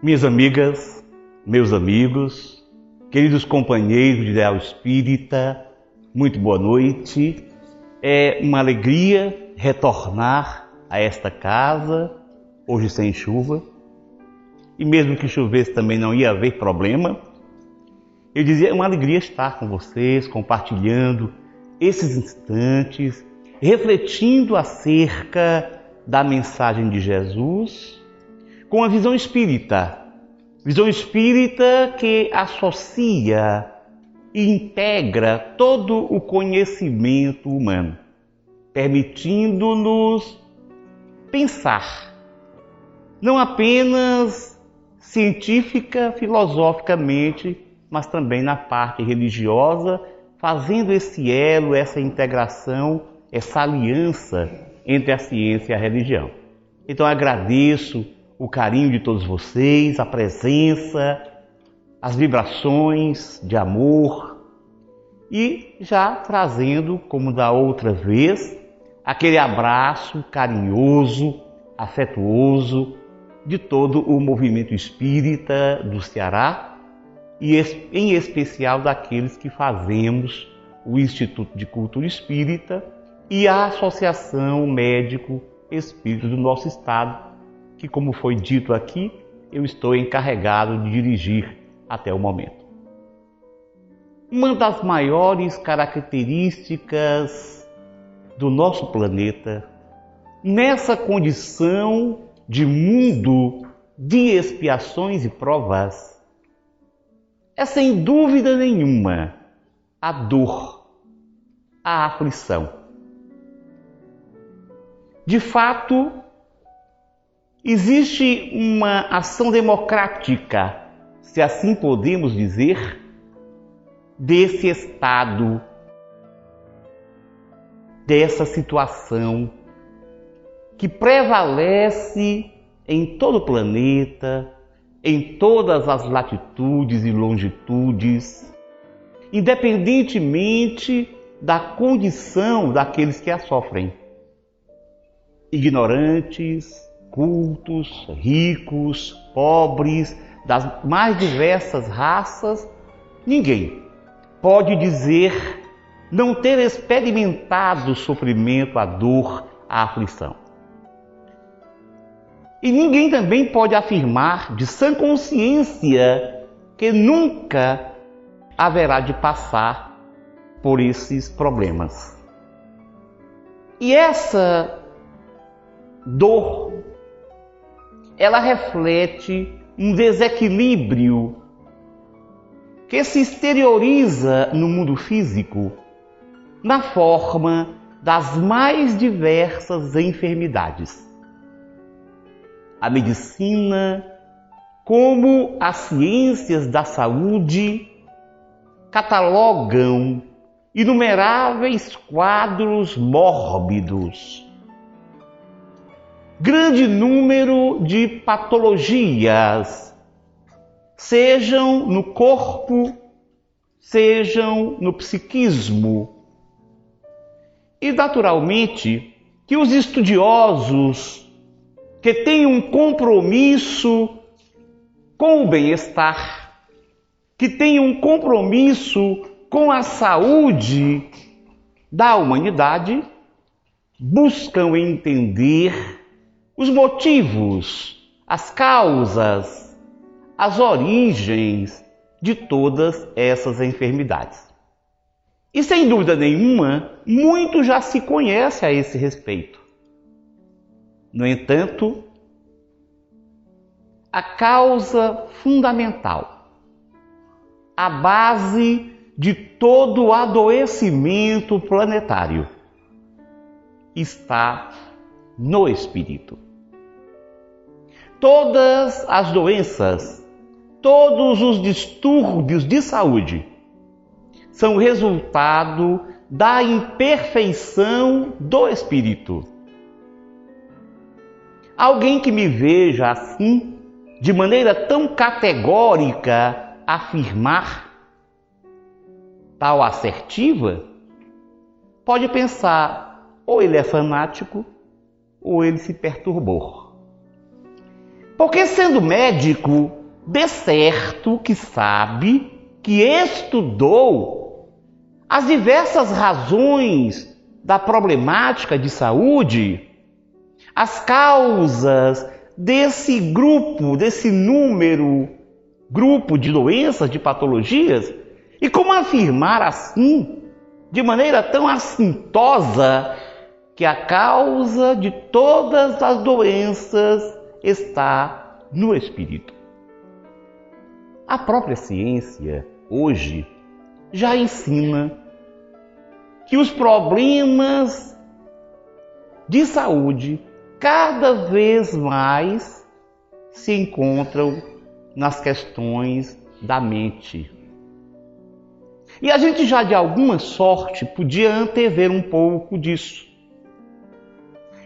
Minhas amigas, meus amigos, queridos companheiros de Ideal Espírita, muito boa noite. É uma alegria retornar a esta casa, hoje sem chuva. E mesmo que chovesse também não ia haver problema. Eu dizia, é uma alegria estar com vocês, compartilhando esses instantes, refletindo acerca da mensagem de Jesus com a visão espírita. Visão espírita que associa e integra todo o conhecimento humano, permitindo-nos pensar, não apenas científica, filosoficamente, mas também na parte religiosa, fazendo esse elo, essa integração, essa aliança entre a ciência e a religião. Então agradeço o carinho de todos vocês, a presença, as vibrações de amor. E já trazendo, como da outra vez, aquele abraço carinhoso, afetuoso de todo o movimento espírita do Ceará e em especial daqueles que fazemos o Instituto de Cultura Espírita e a Associação Médico Espírita do nosso estado, que, como foi dito aqui, eu estou encarregado de dirigir até o momento. Uma das maiores características do nosso planeta, nessa condição de mundo de expiações e provas, é sem dúvida nenhuma a dor, a aflição. De fato, Existe uma ação democrática, se assim podemos dizer, desse estado, dessa situação que prevalece em todo o planeta, em todas as latitudes e longitudes, independentemente da condição daqueles que a sofrem. Ignorantes, cultos, ricos, pobres, das mais diversas raças, ninguém pode dizer não ter experimentado o sofrimento, a dor, a aflição. E ninguém também pode afirmar de sã consciência que nunca haverá de passar por esses problemas. E essa dor ela reflete um desequilíbrio que se exterioriza no mundo físico na forma das mais diversas enfermidades. A medicina, como as ciências da saúde, catalogam inumeráveis quadros mórbidos grande número de patologias, sejam no corpo, sejam no psiquismo. E, naturalmente, que os estudiosos que têm um compromisso com o bem-estar, que têm um compromisso com a saúde da humanidade, buscam entender os motivos, as causas, as origens de todas essas enfermidades. E sem dúvida nenhuma, muito já se conhece a esse respeito. No entanto, a causa fundamental, a base de todo o adoecimento planetário, está no espírito. Todas as doenças, todos os distúrbios de saúde são resultado da imperfeição do espírito. Alguém que me veja assim, de maneira tão categórica, afirmar tal assertiva, pode pensar ou ele é fanático ou ele se perturbou. Porque sendo médico, de certo que sabe, que estudou as diversas razões da problemática de saúde, as causas desse grupo, desse número, grupo de doenças, de patologias, e como afirmar assim, de maneira tão assintosa, que a causa de todas as doenças está no espírito. A própria ciência, hoje, já ensina que os problemas de saúde cada vez mais se encontram nas questões da mente. E a gente já de alguma sorte podia antever um pouco disso.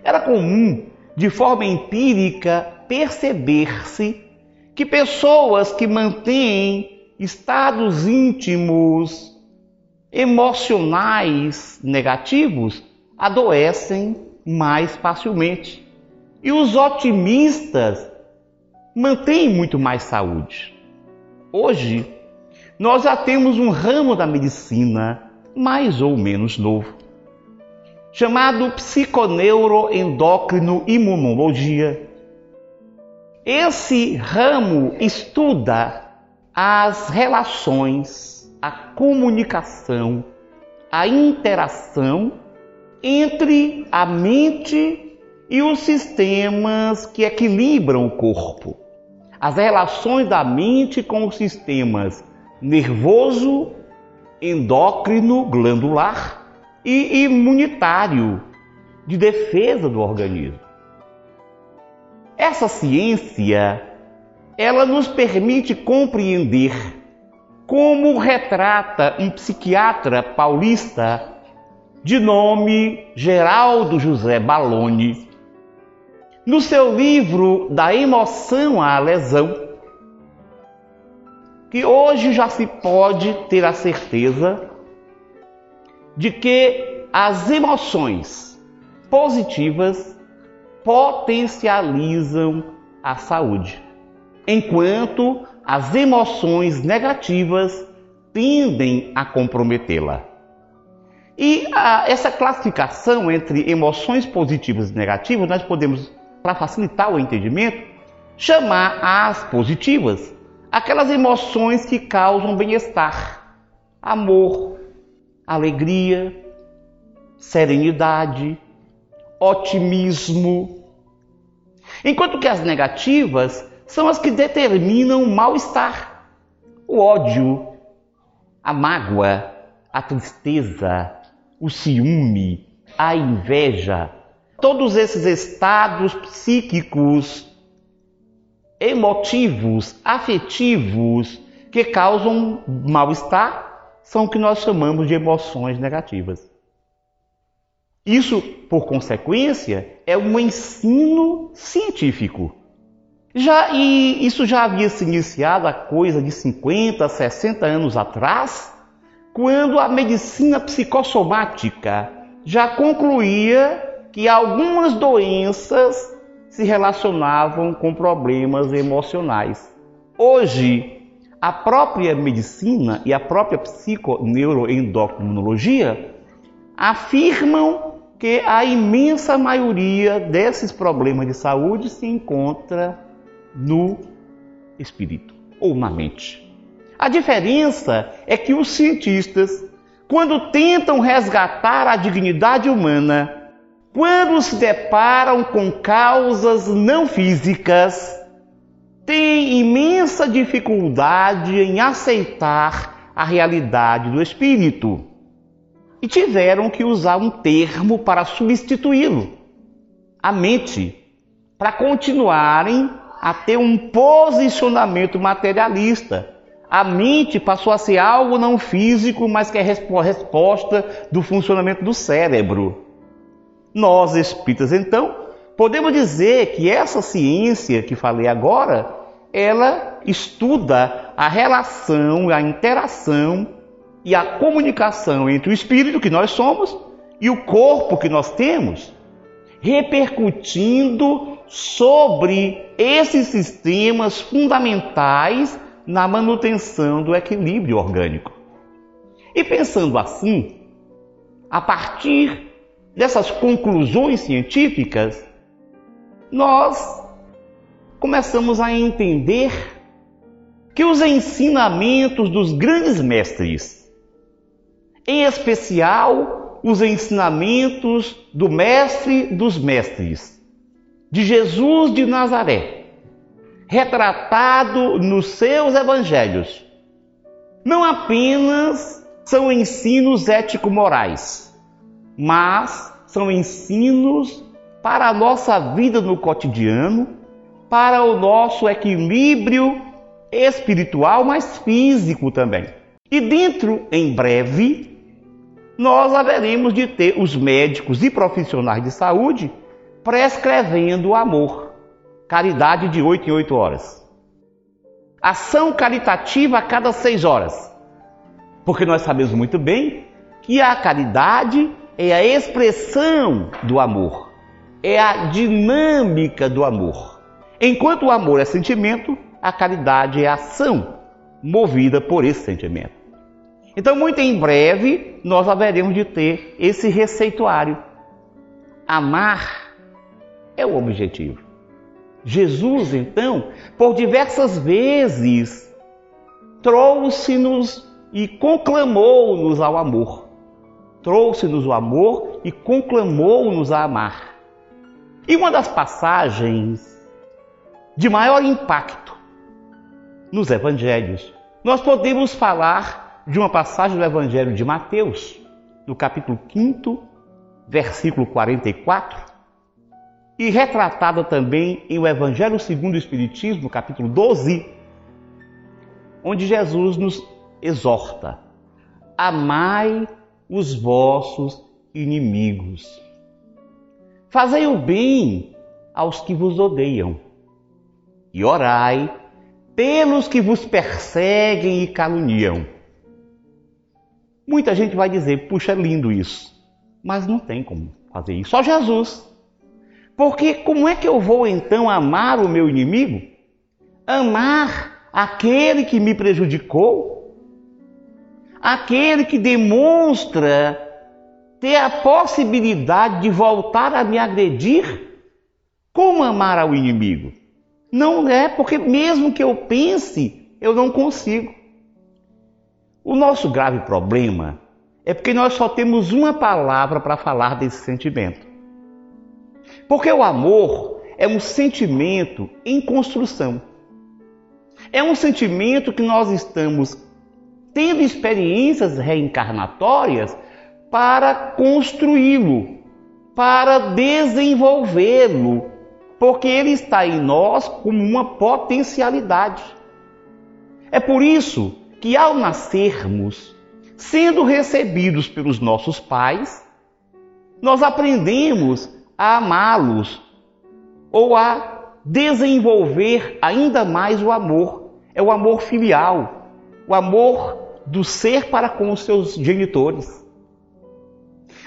Era comum, de forma empírica, perceber-se que pessoas que mantêm estados íntimos emocionais negativos adoecem mais facilmente. E os otimistas mantêm muito mais saúde. Hoje, nós já temos um ramo da medicina mais ou menos novo, chamado psiconeuroendócrino imunologia. Esse ramo estuda as relações, a comunicação, a interação entre a mente e os sistemas que equilibram o corpo. As relações da mente com os sistemas nervoso, endócrino, glandular e imunitário de defesa do organismo. Essa ciência, ela nos permite compreender como retrata um psiquiatra paulista de nome Geraldo José Baloni, no seu livro Da Emoção à Lesão, que hoje já se pode ter a certeza de que as emoções positivas potencializam a saúde, enquanto as emoções negativas tendem a comprometê-la. E a, essa classificação entre emoções positivas e negativas, nós podemos, para facilitar o entendimento, chamar as positivas aquelas emoções que causam bem-estar, amor, alegria, serenidade, otimismo. Enquanto que as negativas são as que determinam o mal-estar, o ódio, a mágoa, a tristeza, o ciúme, a inveja. Todos esses estados psíquicos, emotivos, afetivos que causam mal-estar são o que nós chamamos de emoções negativas. Isso, por consequência, é um ensino científico. Já, e isso já havia se iniciado há coisa de 50, 60 anos atrás, quando a medicina psicossomática já concluía que algumas doenças se relacionavam com problemas emocionais. Hoje, a própria medicina e a própria psiconeuroendocrinologia afirmam que a imensa maioria desses problemas de saúde se encontra no espírito ou na mente. A diferença é que os cientistas, quando tentam resgatar a dignidade humana, quando se deparam com causas não físicas, têm imensa dificuldade em aceitar a realidade do espírito e tiveram que usar um termo para substituí-lo, a mente, para continuarem a ter um posicionamento materialista. A mente passou a ser algo não físico, mas que é resposta do funcionamento do cérebro. Nós, espíritas, então, Podemos dizer que essa ciência que falei agora, ela estuda a relação, a interação e a comunicação entre o espírito que nós somos e o corpo que nós temos, repercutindo sobre esses sistemas fundamentais na manutenção do equilíbrio orgânico. E pensando assim, a partir dessas conclusões científicas, nós começamos a entender que os ensinamentos dos grandes mestres, em especial os ensinamentos do Mestre dos Mestres, de Jesus de Nazaré, retratado nos seus evangelhos, não apenas são ensinos ético-morais, mas são ensinos para a nossa vida no cotidiano, para o nosso equilíbrio espiritual, mas físico também. E dentro, em breve, nós haveremos de ter os médicos e profissionais de saúde prescrevendo o amor, caridade de 8 em 8 horas. Ação caritativa a cada seis horas. Porque nós sabemos muito bem que a caridade é a expressão do amor, é a dinâmica do amor. Enquanto o amor é sentimento, a caridade é ação movida por esse sentimento. Então, muito em breve, nós haveremos de ter esse receituário. Amar é o objetivo. Jesus, então, por diversas vezes, trouxe-nos e conclamou-nos ao amor. Trouxe-nos o amor e conclamou-nos a amar. E uma das passagens de maior impacto nos evangelhos, nós podemos falar de uma passagem do evangelho de Mateus, no capítulo 5, versículo 44, e retratada também em o Evangelho segundo o Espiritismo, capítulo 12, onde Jesus nos exorta: amai os vossos inimigos. Fazei o bem aos que vos odeiam e orai pelos que vos perseguem e caluniam. Muita gente vai dizer, puxa, é lindo isso. Mas não tem como fazer isso. Só Jesus. Porque como é que eu vou então amar o meu inimigo? Amar aquele que me prejudicou? aquele que demonstra ter a possibilidade de voltar a me agredir, como amar ao inimigo? Não é porque, mesmo que eu pense, eu não consigo. O nosso grave problema é porque nós só temos uma palavra para falar desse sentimento. Porque o amor é um sentimento em construção. É um sentimento que nós estamos tendo experiências reencarnatórias para construí-lo, para desenvolvê-lo, porque ele está em nós como uma potencialidade. É por isso que ao nascermos, sendo recebidos pelos nossos pais, nós aprendemos a amá-los ou a desenvolver ainda mais o amor. É o amor filial, o amor do ser para com os seus genitores.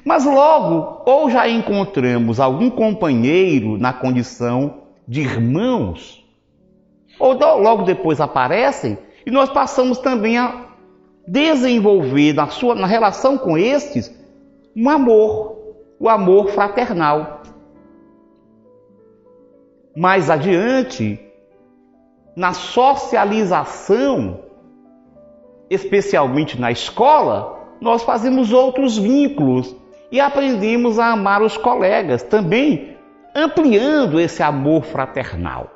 Mas logo, ou já encontramos algum companheiro na condição de irmãos, ou logo depois aparecem e nós passamos também a desenvolver na sua na relação com estes um amor, o amor fraternal. Mais adiante, na socialização especialmente na escola, nós fazemos outros vínculos e aprendemos a amar os colegas, também ampliando esse amor fraternal.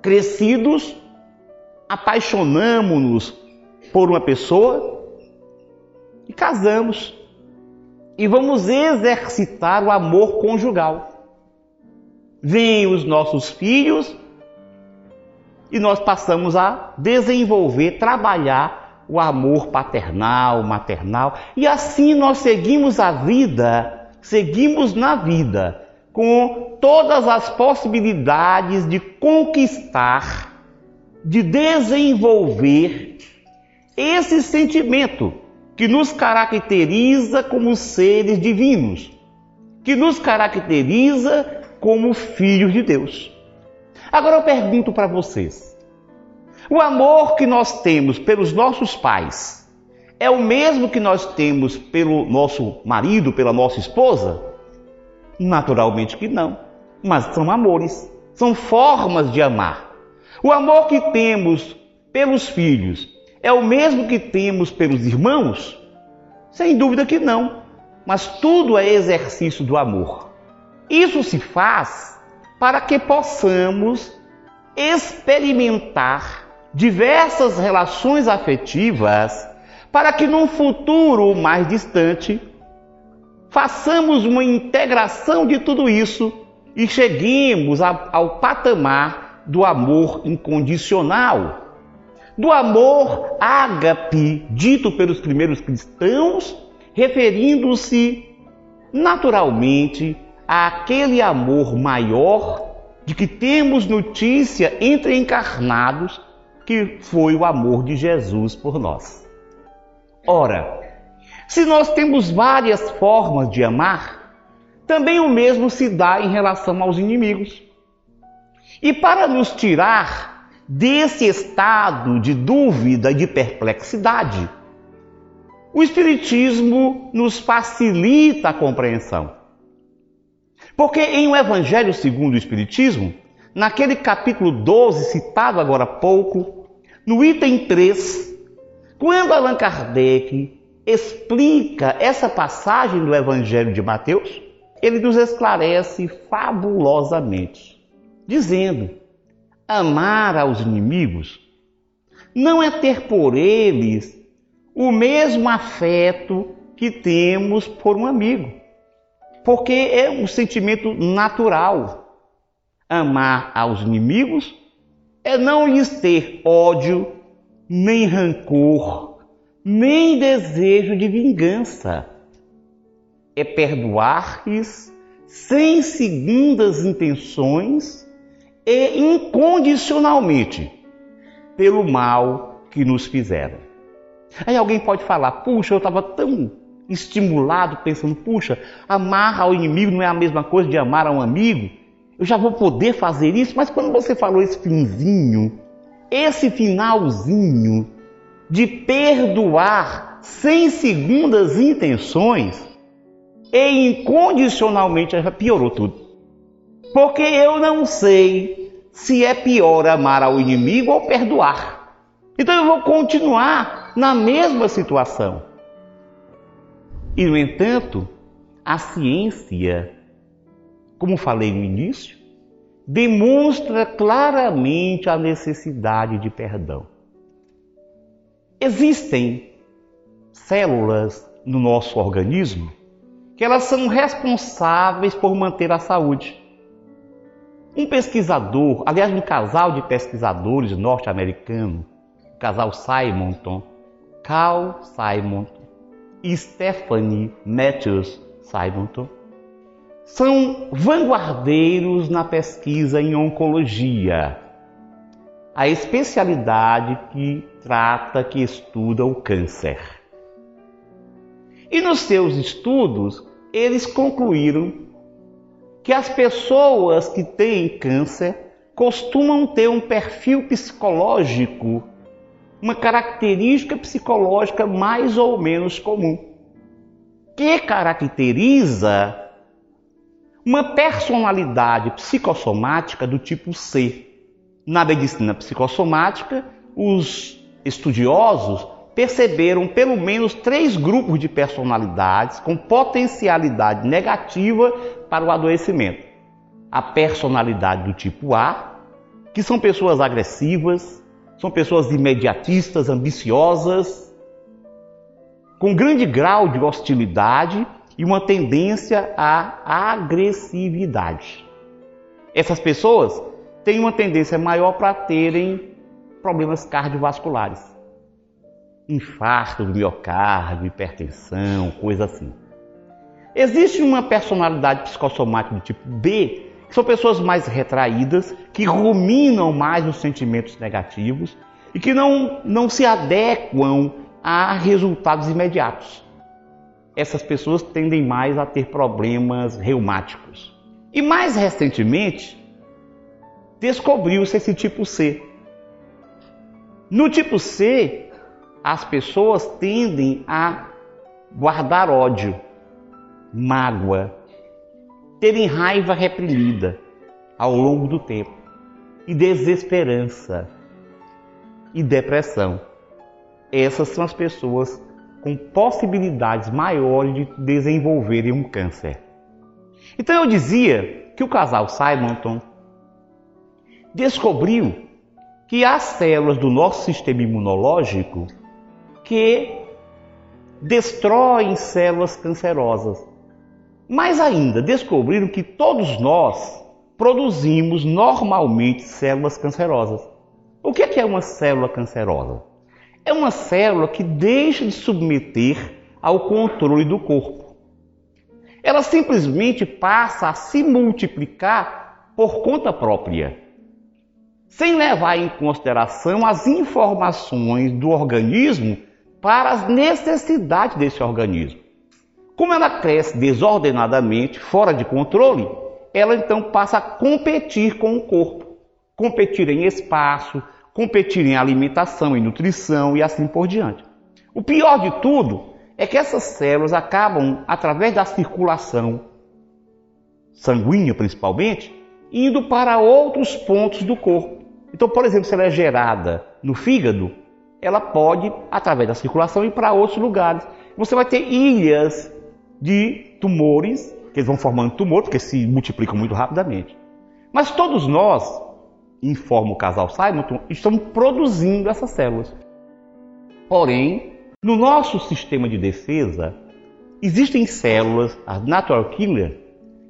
Crescidos, apaixonamos-nos por uma pessoa e casamos. E vamos exercitar o amor conjugal. Vêm os nossos filhos e nós passamos a desenvolver, trabalhar o amor paternal, maternal, e assim nós seguimos a vida, seguimos na vida com todas as possibilidades de conquistar, de desenvolver esse sentimento que nos caracteriza como seres divinos, que nos caracteriza como filhos de Deus. Agora eu pergunto para vocês: o amor que nós temos pelos nossos pais é o mesmo que nós temos pelo nosso marido, pela nossa esposa? Naturalmente que não, mas são amores, são formas de amar. O amor que temos pelos filhos é o mesmo que temos pelos irmãos? Sem dúvida que não, mas tudo é exercício do amor. Isso se faz para que possamos experimentar diversas relações afetivas para que num futuro mais distante façamos uma integração de tudo isso e cheguemos ao patamar do amor incondicional, do amor ágape, dito pelos primeiros cristãos, referindo-se naturalmente àquele amor maior de que temos notícia entre encarnados, que foi o amor de Jesus por nós. Ora, se nós temos várias formas de amar, também o mesmo se dá em relação aos inimigos. E para nos tirar desse estado de dúvida e de perplexidade, o Espiritismo nos facilita a compreensão. Porque em o Evangelho segundo o Espiritismo, naquele capítulo 12 citado agora há pouco, no item 3, quando Allan Kardec explica essa passagem do Evangelho de Mateus, ele nos esclarece fabulosamente, dizendo: amar aos inimigos não é ter por eles o mesmo afeto que temos por um amigo, porque é um sentimento natural. Amar aos inimigos é não lhes ter ódio, nem rancor, nem desejo de vingança. É perdoar-lhes sem segundas intenções e incondicionalmente pelo mal que nos fizeram. Aí alguém pode falar: puxa, eu estava tão estimulado pensando, puxa, amar ao inimigo não é a mesma coisa de amar a um amigo. Eu já vou poder fazer isso, mas quando você falou esse finzinho, esse finalzinho de perdoar sem segundas intenções e incondicionalmente piorou tudo. Porque eu não sei se é pior amar ao inimigo ou perdoar. Então eu vou continuar na mesma situação. E, no entanto, a ciência, como falei no início, demonstra claramente a necessidade de perdão. Existem células no nosso organismo que elas são responsáveis por manter a saúde. Um pesquisador, aliás, um casal de pesquisadores norte-americanos, o casal Simonton, Carl Simonton e Stephanie Matthews Simonton, são vanguardeiros na pesquisa em oncologia, a especialidade que trata, que estuda o câncer. E nos seus estudos, eles concluíram que as pessoas que têm câncer costumam ter um perfil psicológico, uma característica psicológica mais ou menos comum, que caracteriza uma personalidade psicossomática do tipo C. Na medicina psicossomática, os estudiosos perceberam pelo menos três grupos de personalidades com potencialidade negativa para o adoecimento. A personalidade do tipo A, que são pessoas agressivas, são pessoas imediatistas, ambiciosas, com grande grau de hostilidade e uma tendência à agressividade. Essas pessoas têm uma tendência maior para terem problemas cardiovasculares. Infarto do miocárdio, hipertensão, coisa assim. Existe uma personalidade psicossomática do tipo B, que são pessoas mais retraídas, que ruminam mais os sentimentos negativos e que não, não se adequam a resultados imediatos essas pessoas tendem mais a ter problemas reumáticos. E mais recentemente, descobriu-se esse tipo C. No tipo C, as pessoas tendem a guardar ódio, mágoa, terem raiva reprimida ao longo do tempo, e desesperança e depressão. Essas são as pessoas com possibilidades maiores de desenvolverem um câncer. Então eu dizia que o casal Simonton descobriu que há células do nosso sistema imunológico que destroem células cancerosas. Mais ainda, descobriram que todos nós produzimos normalmente células cancerosas. O que é, é uma célula cancerosa? É uma célula que deixa de submeter ao controle do corpo. Ela simplesmente passa a se multiplicar por conta própria, sem levar em consideração as informações do organismo para as necessidades desse organismo. Como ela cresce desordenadamente, fora de controle, ela então passa a competir com o corpo, competir em espaço, competir em alimentação, em nutrição e assim por diante. O pior de tudo é que essas células acabam, através da circulação sanguínea principalmente, indo para outros pontos do corpo. Então, por exemplo, se ela é gerada no fígado, ela pode, através da circulação, ir para outros lugares. Você vai ter ilhas de tumores, que eles vão formando tumor, porque se multiplicam muito rapidamente. Mas todos nós, informa o casal Simonton, estamos produzindo essas células. Porém, no nosso sistema de defesa, existem células, as natural killer,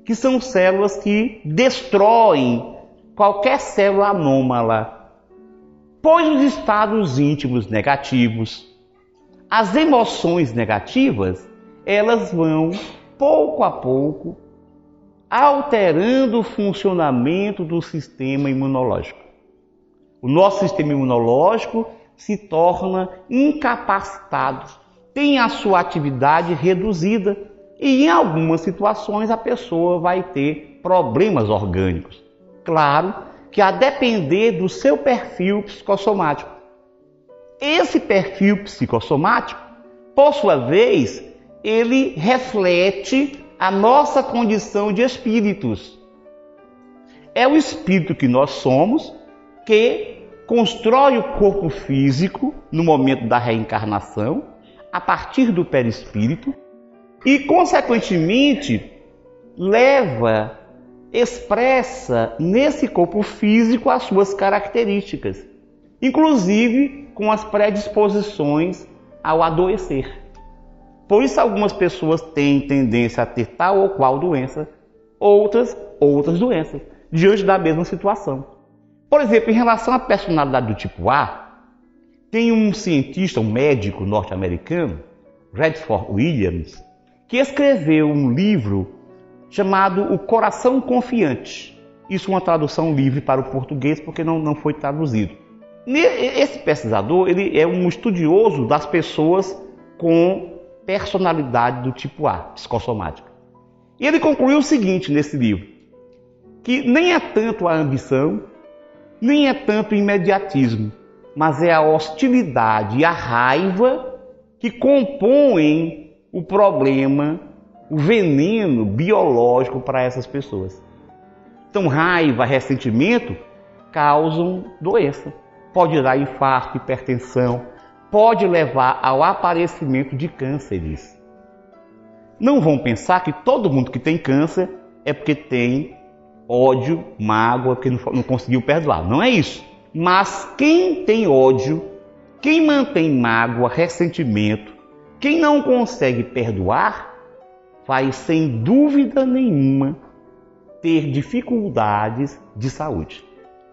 que são células que destroem qualquer célula anômala pois os estados íntimos negativos, as emoções negativas, elas vão pouco a pouco alterando o funcionamento do sistema imunológico. O nosso sistema imunológico se torna incapacitado, tem a sua atividade reduzida e em algumas situações a pessoa vai ter problemas orgânicos. Claro que a depender do seu perfil psicossomático. Esse perfil psicossomático, por sua vez, ele reflete a nossa condição de espíritos. É o espírito que nós somos que constrói o corpo físico no momento da reencarnação, a partir do perispírito, e, consequentemente, leva expressa nesse corpo físico as suas características, inclusive com as predisposições ao adoecer. Por isso, algumas pessoas têm tendência a ter tal ou qual doença, outras, outras doenças, diante da mesma situação. Por exemplo, em relação à personalidade do tipo A, tem um cientista, um médico norte-americano, Redford Williams, que escreveu um livro chamado O Coração Confiante. Isso é uma tradução livre para o português, porque não, não foi traduzido. Esse pesquisador ele é um estudioso das pessoas com personalidade do tipo A, psicossomática. E ele concluiu o seguinte nesse livro: que nem é tanto a ambição, nem é tanto o imediatismo, mas é a hostilidade e a raiva que compõem o problema o veneno biológico para essas pessoas. Então, raiva, ressentimento causam doença. Pode dar infarto, hipertensão, pode levar ao aparecimento de cânceres. Não vão pensar que todo mundo que tem câncer é porque tem ódio, mágoa, porque não, não conseguiu perdoar. Não é isso. Mas quem tem ódio, quem mantém mágoa, ressentimento, quem não consegue perdoar, vai sem dúvida nenhuma ter dificuldades de saúde.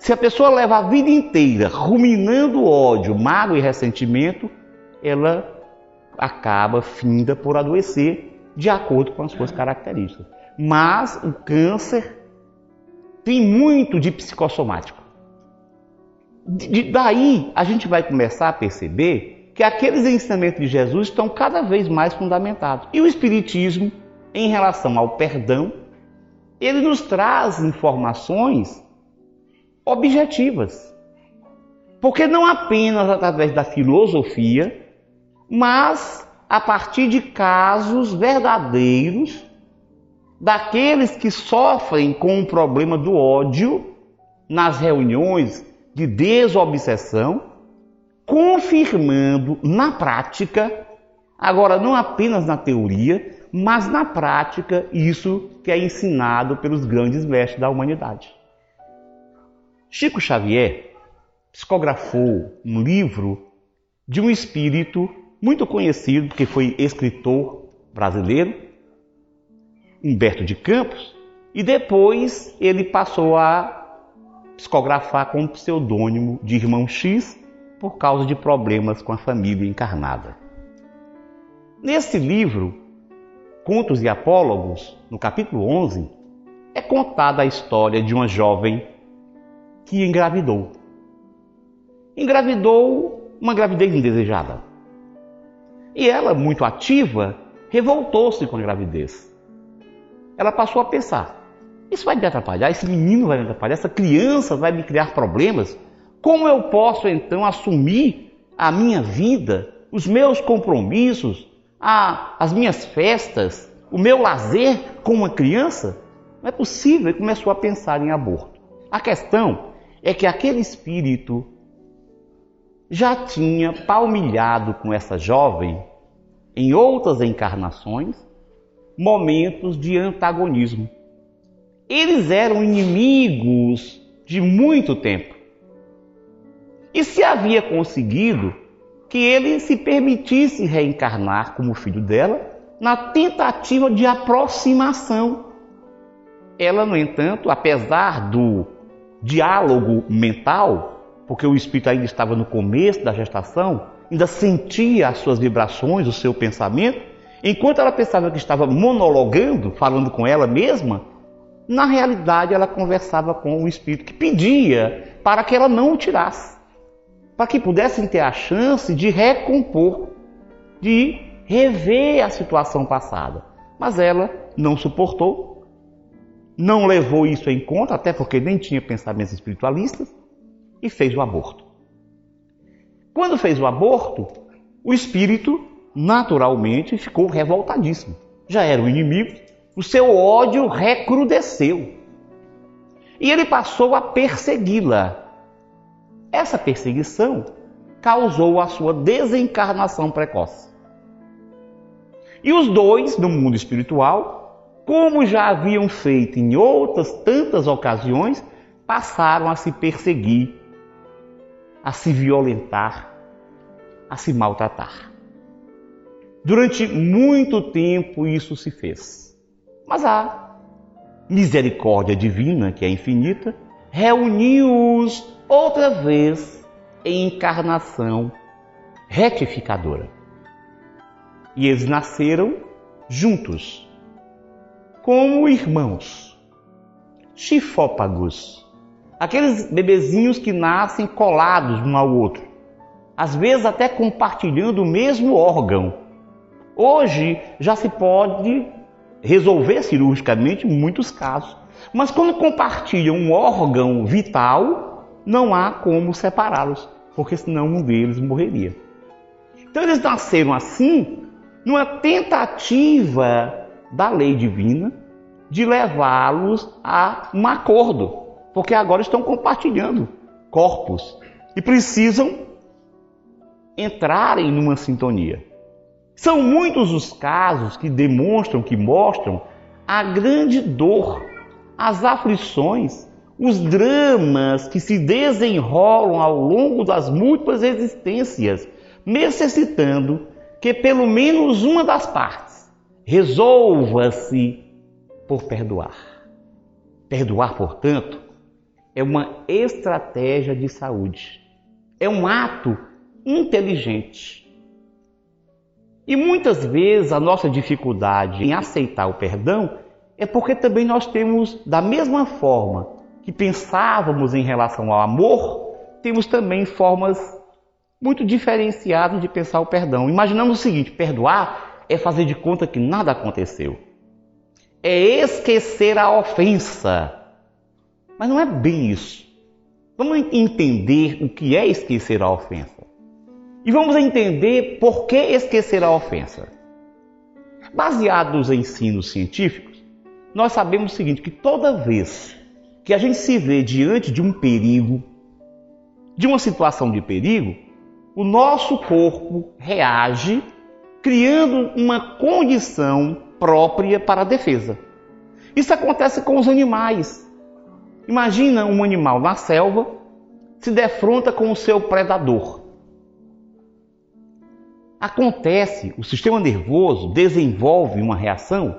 Se a pessoa leva a vida inteira ruminando ódio, mágoa e ressentimento, ela acaba finda por adoecer de acordo com as suas características. Mas o câncer tem muito de psicossomático. De, daí a gente vai começar a perceber que aqueles ensinamentos de Jesus estão cada vez mais fundamentados. E o Espiritismo em relação ao perdão, ele nos traz informações objetivas. Porque não apenas através da filosofia, mas a partir de casos verdadeiros daqueles que sofrem com o problema do ódio nas reuniões de desobsessão, confirmando na prática, agora não apenas na teoria, mas na prática, isso que é ensinado pelos grandes mestres da humanidade. Chico Xavier psicografou um livro de um espírito muito conhecido, que foi escritor brasileiro, Humberto de Campos, e depois ele passou a psicografar com o pseudônimo de Irmão X por causa de problemas com a família encarnada. Nesse livro, Contos e Apólogos, no capítulo 11, é contada a história de uma jovem que engravidou. Engravidou uma gravidez indesejada. E ela, muito ativa, revoltou-se com a gravidez. Ela passou a pensar: isso vai me atrapalhar, esse menino vai me atrapalhar, essa criança vai me criar problemas. Como eu posso então assumir a minha vida, os meus compromissos, a, as minhas festas, o meu lazer com uma criança? Não é possível. Ele começou a pensar em aborto. A questão é que aquele espírito já tinha palmilhado com essa jovem em outras encarnações momentos de antagonismo. Eles eram inimigos de muito tempo. E se havia conseguido que ele se permitisse reencarnar como filho dela na tentativa de aproximação. Ela, no entanto, apesar do diálogo mental, porque o espírito ainda estava no começo da gestação, ainda sentia as suas vibrações, o seu pensamento, enquanto ela pensava que estava monologando, falando com ela mesma, na realidade ela conversava com o espírito que pedia para que ela não o tirasse, para que pudessem ter a chance de recompor, de rever a situação passada. Mas ela não suportou não levou isso em conta, até porque nem tinha pensamentos espiritualistas, e fez o aborto. Quando fez o aborto, o espírito naturalmente ficou revoltadíssimo. Já era o inimigo, o seu ódio recrudesceu. E ele passou a persegui-la. Essa perseguição causou a sua desencarnação precoce. E os dois, no mundo espiritual, como já haviam feito em outras tantas ocasiões, passaram a se perseguir, a se violentar, a se maltratar. Durante muito tempo isso se fez. Mas a misericórdia divina, que é infinita, reuniu-os outra vez em encarnação retificadora. E eles nasceram juntos como irmãos. Chifópagos. Aqueles bebezinhos que nascem colados um ao outro. Às vezes até compartilhando o mesmo órgão. Hoje já se pode resolver cirurgicamente muitos casos. Mas quando compartilham um órgão vital, não há como separá-los, porque senão um deles morreria. Então eles nasceram assim, numa tentativa da lei divina de levá-los a um acordo, porque agora estão compartilhando corpos e precisam entrarem numa sintonia. São muitos os casos que demonstram, que mostram a grande dor, as aflições, os dramas que se desenrolam ao longo das múltiplas existências, necessitando que pelo menos uma das partes Resolva-se por perdoar. Perdoar, portanto, é uma estratégia de saúde. É um ato inteligente. E muitas vezes a nossa dificuldade em aceitar o perdão é porque também nós temos, da mesma forma que pensávamos em relação ao amor, temos também formas muito diferenciadas de pensar o perdão. Imaginamos o seguinte: perdoar é fazer de conta que nada aconteceu. é esquecer a ofensa. Mas não é bem isso. Vamos entender o que é esquecer a ofensa. E vamos entender por que esquecer a ofensa. Baseado nos ensinos científicos, nós sabemos o seguinte: que toda vez que a gente se vê diante de um perigo, de uma situação de perigo, o nosso corpo reage criando uma condição própria para a defesa. Isso acontece com os animais. Imagina um animal na selva se defronta com o seu predador. Acontece, o sistema nervoso desenvolve uma reação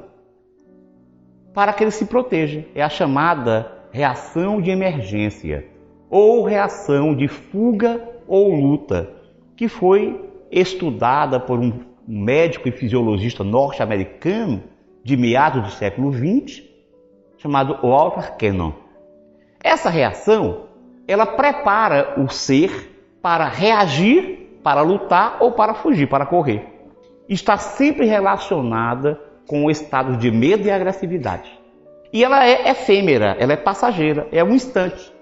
para que ele se proteja. É a chamada reação de emergência ou reação de fuga ou luta, que foi estudada por um médico e fisiologista norte-americano de meados do século XX, chamado Walter Cannon. Essa reação, ela prepara o ser para reagir, para lutar ou para fugir, para correr. Está sempre relacionada com o estado de medo e agressividade. E ela é efêmera, ela é passageira, é um instante.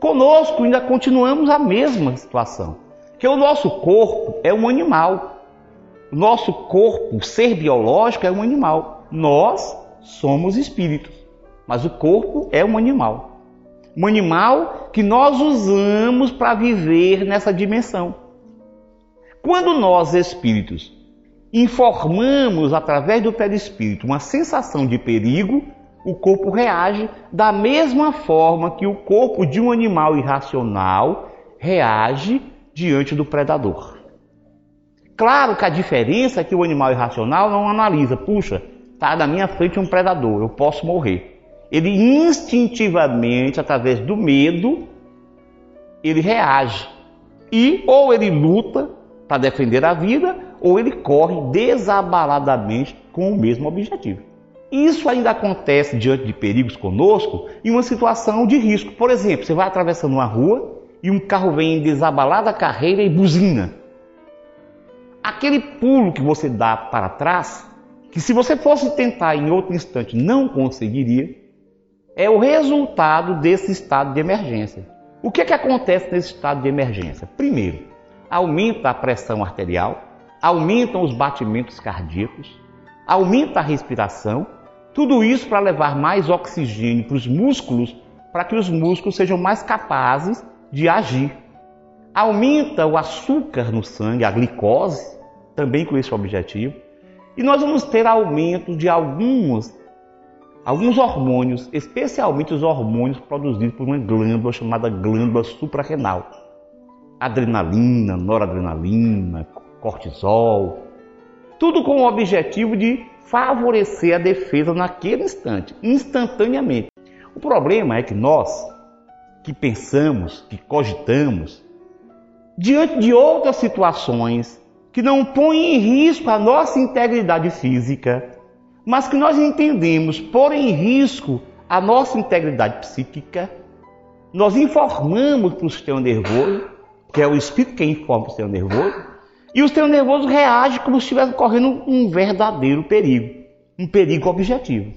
Conosco ainda continuamos a mesma situação, que o nosso corpo é um animal. Nosso corpo, ser biológico, é um animal. Nós somos espíritos, mas o corpo é um animal. Um animal que nós usamos para viver nessa dimensão. Quando nós, espíritos, informamos através do perispírito uma sensação de perigo, o corpo reage da mesma forma que o corpo de um animal irracional reage diante do predador. Claro que a diferença é que o animal irracional não analisa, puxa, está na minha frente um predador, eu posso morrer. Ele instintivamente, através do medo, ele reage. E ou ele luta para defender a vida, ou ele corre desabaladamente com o mesmo objetivo. Isso ainda acontece diante de perigos conosco em uma situação de risco. Por exemplo, você vai atravessando uma rua e um carro vem em desabalada carreira e buzina. Aquele pulo que você dá para trás, que se você fosse tentar em outro instante não conseguiria, é o resultado desse estado de emergência. O que é que acontece nesse estado de emergência? Primeiro, aumenta a pressão arterial, aumentam os batimentos cardíacos, aumenta a respiração tudo isso para levar mais oxigênio para os músculos, para que os músculos sejam mais capazes de agir. Aumenta o açúcar no sangue, a glicose, também com esse objetivo. E nós vamos ter aumento de alguns, alguns hormônios, especialmente os hormônios produzidos por uma glândula chamada glândula suprarrenal. Adrenalina, noradrenalina, cortisol. Tudo com o objetivo de favorecer a defesa naquele instante, instantaneamente. O problema é que nós, que pensamos, que cogitamos, diante de outras situações que não põem em risco a nossa integridade física, mas que nós entendemos pôr em risco a nossa integridade psíquica, nós informamos para o sistema nervoso, que é o espírito que informa o sistema nervoso, e o sistema nervoso reage como se estivesse correndo um verdadeiro perigo, um perigo objetivo.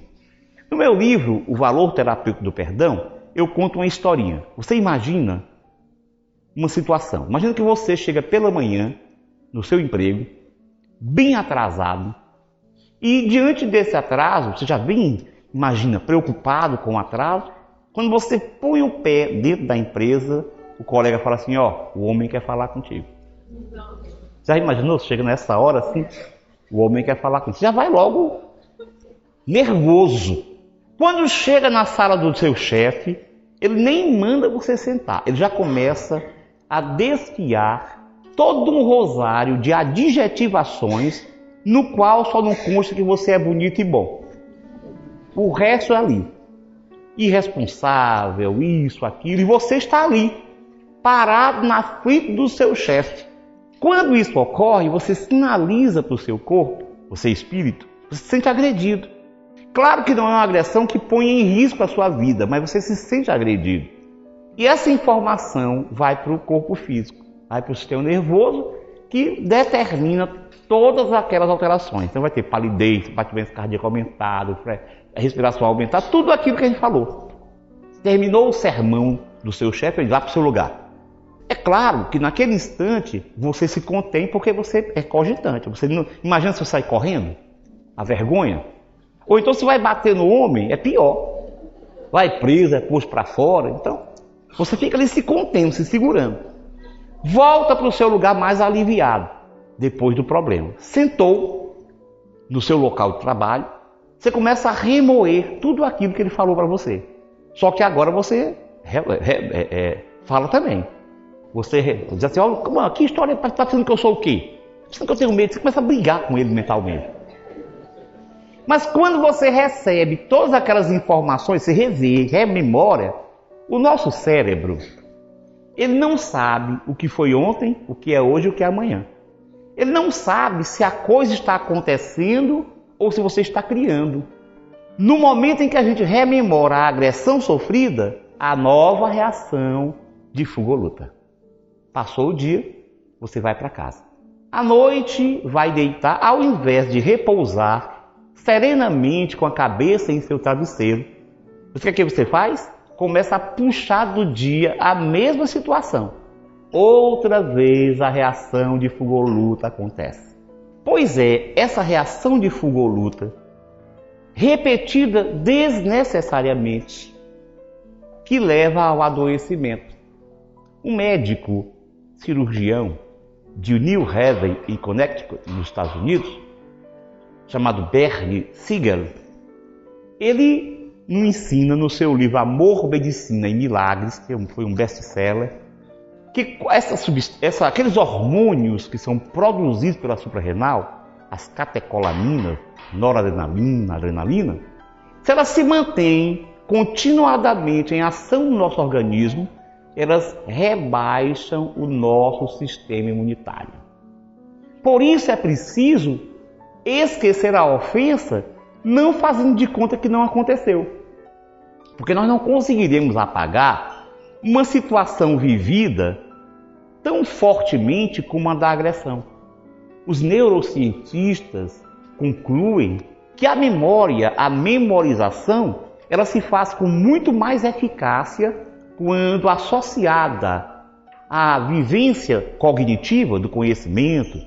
No meu livro, O Valor Terapêutico do Perdão, eu conto uma historinha. Você imagina uma situação. Imagina que você chega pela manhã no seu emprego, bem atrasado, e diante desse atraso, você já vem, imagina, preocupado com o atraso, quando você põe o pé dentro da empresa, o colega fala assim, ó, o homem quer falar contigo. Já imaginou? Chega nessa hora assim, o homem quer falar com você. Já vai logo nervoso. Quando chega na sala do seu chefe, ele nem manda você sentar. Ele já começa a desfiar todo um rosário de adjetivações no qual só não consta que você é bonito e bom. O resto é ali. Irresponsável, isso, aquilo, e você está ali, parado na frente do seu chefe quando isso ocorre, você sinaliza para o seu corpo, você é espírito, você se sente agredido. Claro que não é uma agressão que põe em risco a sua vida, mas você se sente agredido. E essa informação vai para o corpo físico, vai para o sistema nervoso, que determina todas aquelas alterações. Então vai ter palidez, batimento cardíaco aumentado, respiração aumentada, tudo aquilo que a gente falou. Terminou o sermão do seu chefe, ele vai para o seu lugar. É claro que naquele instante você se contém porque você é cogitante. Você não, imagina se você sair correndo, a vergonha. Ou então se vai bater no homem, é pior. Vai preso, é posto para fora. Então, você fica ali se contendo, se segurando. Volta para o seu lugar mais aliviado depois do problema. Sentou no seu local de trabalho, você começa a remoer tudo aquilo que ele falou para você. Só que agora você é, é, é, fala também. Você diz assim, olha, que história está tá dizendo que eu sou o quê? Dizendo que eu tenho medo. Você começa a brigar com ele mentalmente. Mas quando você recebe todas aquelas informações, você revê, rememora, o nosso cérebro, ele não sabe o que foi ontem, o que é hoje o que é amanhã. Ele não sabe se a coisa está acontecendo ou se você está criando. No momento em que a gente rememora a agressão sofrida, a nova reação de fuga ou luta. Passou o dia, você vai para casa. À noite, vai deitar, ao invés de repousar serenamente com a cabeça em seu travesseiro. O que, é que você faz? Começa a puxar do dia a mesma situação. Outra vez a reação de fuga ou luta acontece. Pois é, essa reação de fuga ou luta, repetida desnecessariamente, que leva ao adoecimento. Um médico cirurgião de New Haven, em Connecticut, nos Estados Unidos, chamado Bernie Siegel, ele nos ensina no seu livro Amor, Medicina e Milagres, que foi um best-seller, que essa, essa, aqueles hormônios que são produzidos pela suprarrenal, as catecolaminas, noradrenalina, adrenalina, se elas se mantêm continuadamente em ação no nosso organismo, elas rebaixam o nosso sistema imunitário. Por isso é preciso esquecer a ofensa, não fazendo de conta que não aconteceu. Porque nós não conseguiremos apagar uma situação vivida tão fortemente como a da agressão. Os neurocientistas concluem que a memória, a memorização, ela se faz com muito mais eficácia quando associada à vivência cognitiva do conhecimento,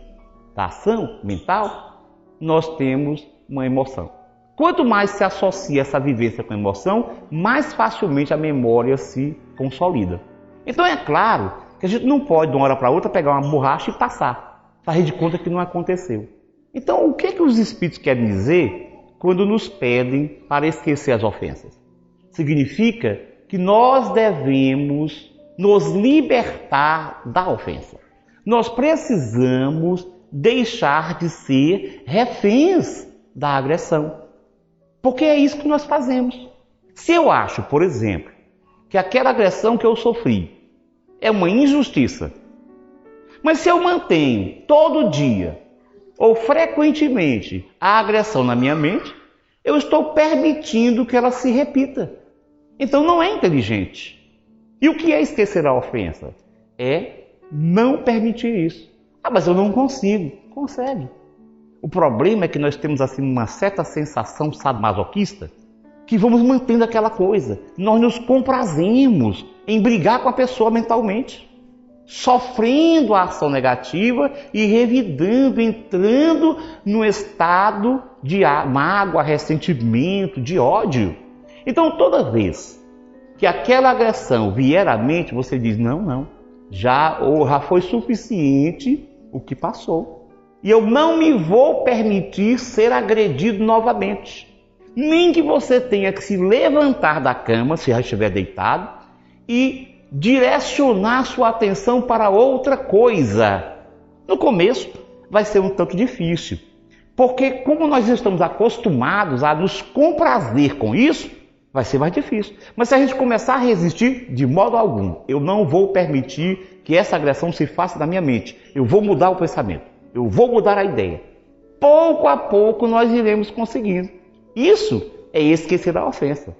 da ação mental, nós temos uma emoção. Quanto mais se associa essa vivência com emoção, mais facilmente a memória se consolida. Então é claro que a gente não pode de uma hora para outra pegar uma borracha e passar, fazer de conta que não aconteceu. Então o que, que os espíritos querem dizer quando nos pedem para esquecer as ofensas? Significa que nós devemos nos libertar da ofensa. Nós precisamos deixar de ser reféns da agressão. Porque é isso que nós fazemos. Se eu acho, por exemplo, que aquela agressão que eu sofri é uma injustiça, mas se eu mantenho todo dia ou frequentemente a agressão na minha mente, eu estou permitindo que ela se repita. Então não é inteligente. E o que é esquecer a ofensa? É não permitir isso. Ah, mas eu não consigo. Consegue. O problema é que nós temos assim uma certa sensação sadomasoquista que vamos mantendo aquela coisa. Nós nos comprazemos em brigar com a pessoa mentalmente, sofrendo a ação negativa e revidando, entrando no estado de mágoa, ressentimento, de ódio. Então, toda vez que aquela agressão vier à mente, você diz: não, não, já, ou já foi suficiente o que passou. E eu não me vou permitir ser agredido novamente. Nem que você tenha que se levantar da cama, se já estiver deitado, e direcionar sua atenção para outra coisa. No começo vai ser um tanto difícil, porque como nós estamos acostumados a nos comprazer com isso, vai ser mais difícil. Mas se a gente começar a resistir, de modo algum, eu não vou permitir que essa agressão se faça na minha mente. Eu vou mudar o pensamento. Eu vou mudar a ideia. Pouco a pouco nós iremos conseguindo. Isso é esquecer a ofensa.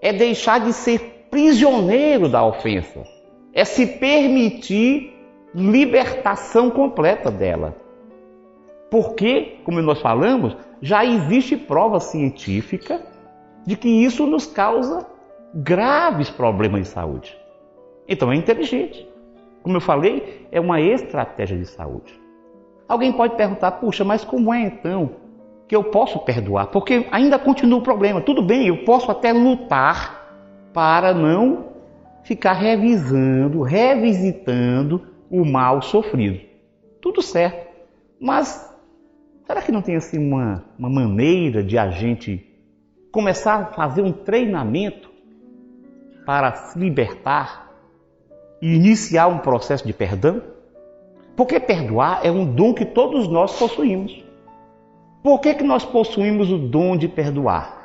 É deixar de ser prisioneiro da ofensa. É se permitir libertação completa dela. Porque, como nós falamos, já existe prova científica de que isso nos causa graves problemas de saúde. Então é inteligente. Como eu falei, é uma estratégia de saúde. Alguém pode perguntar, puxa, mas como é então que eu posso perdoar? Porque ainda continua o problema. Tudo bem, eu posso até lutar para não ficar revisando, revisitando o mal sofrido. Tudo certo. Mas será que não tem assim uma, uma maneira de a gente começar a fazer um treinamento para se libertar e iniciar um processo de perdão? Porque perdoar é um dom que todos nós possuímos. Por que, que nós possuímos o dom de perdoar?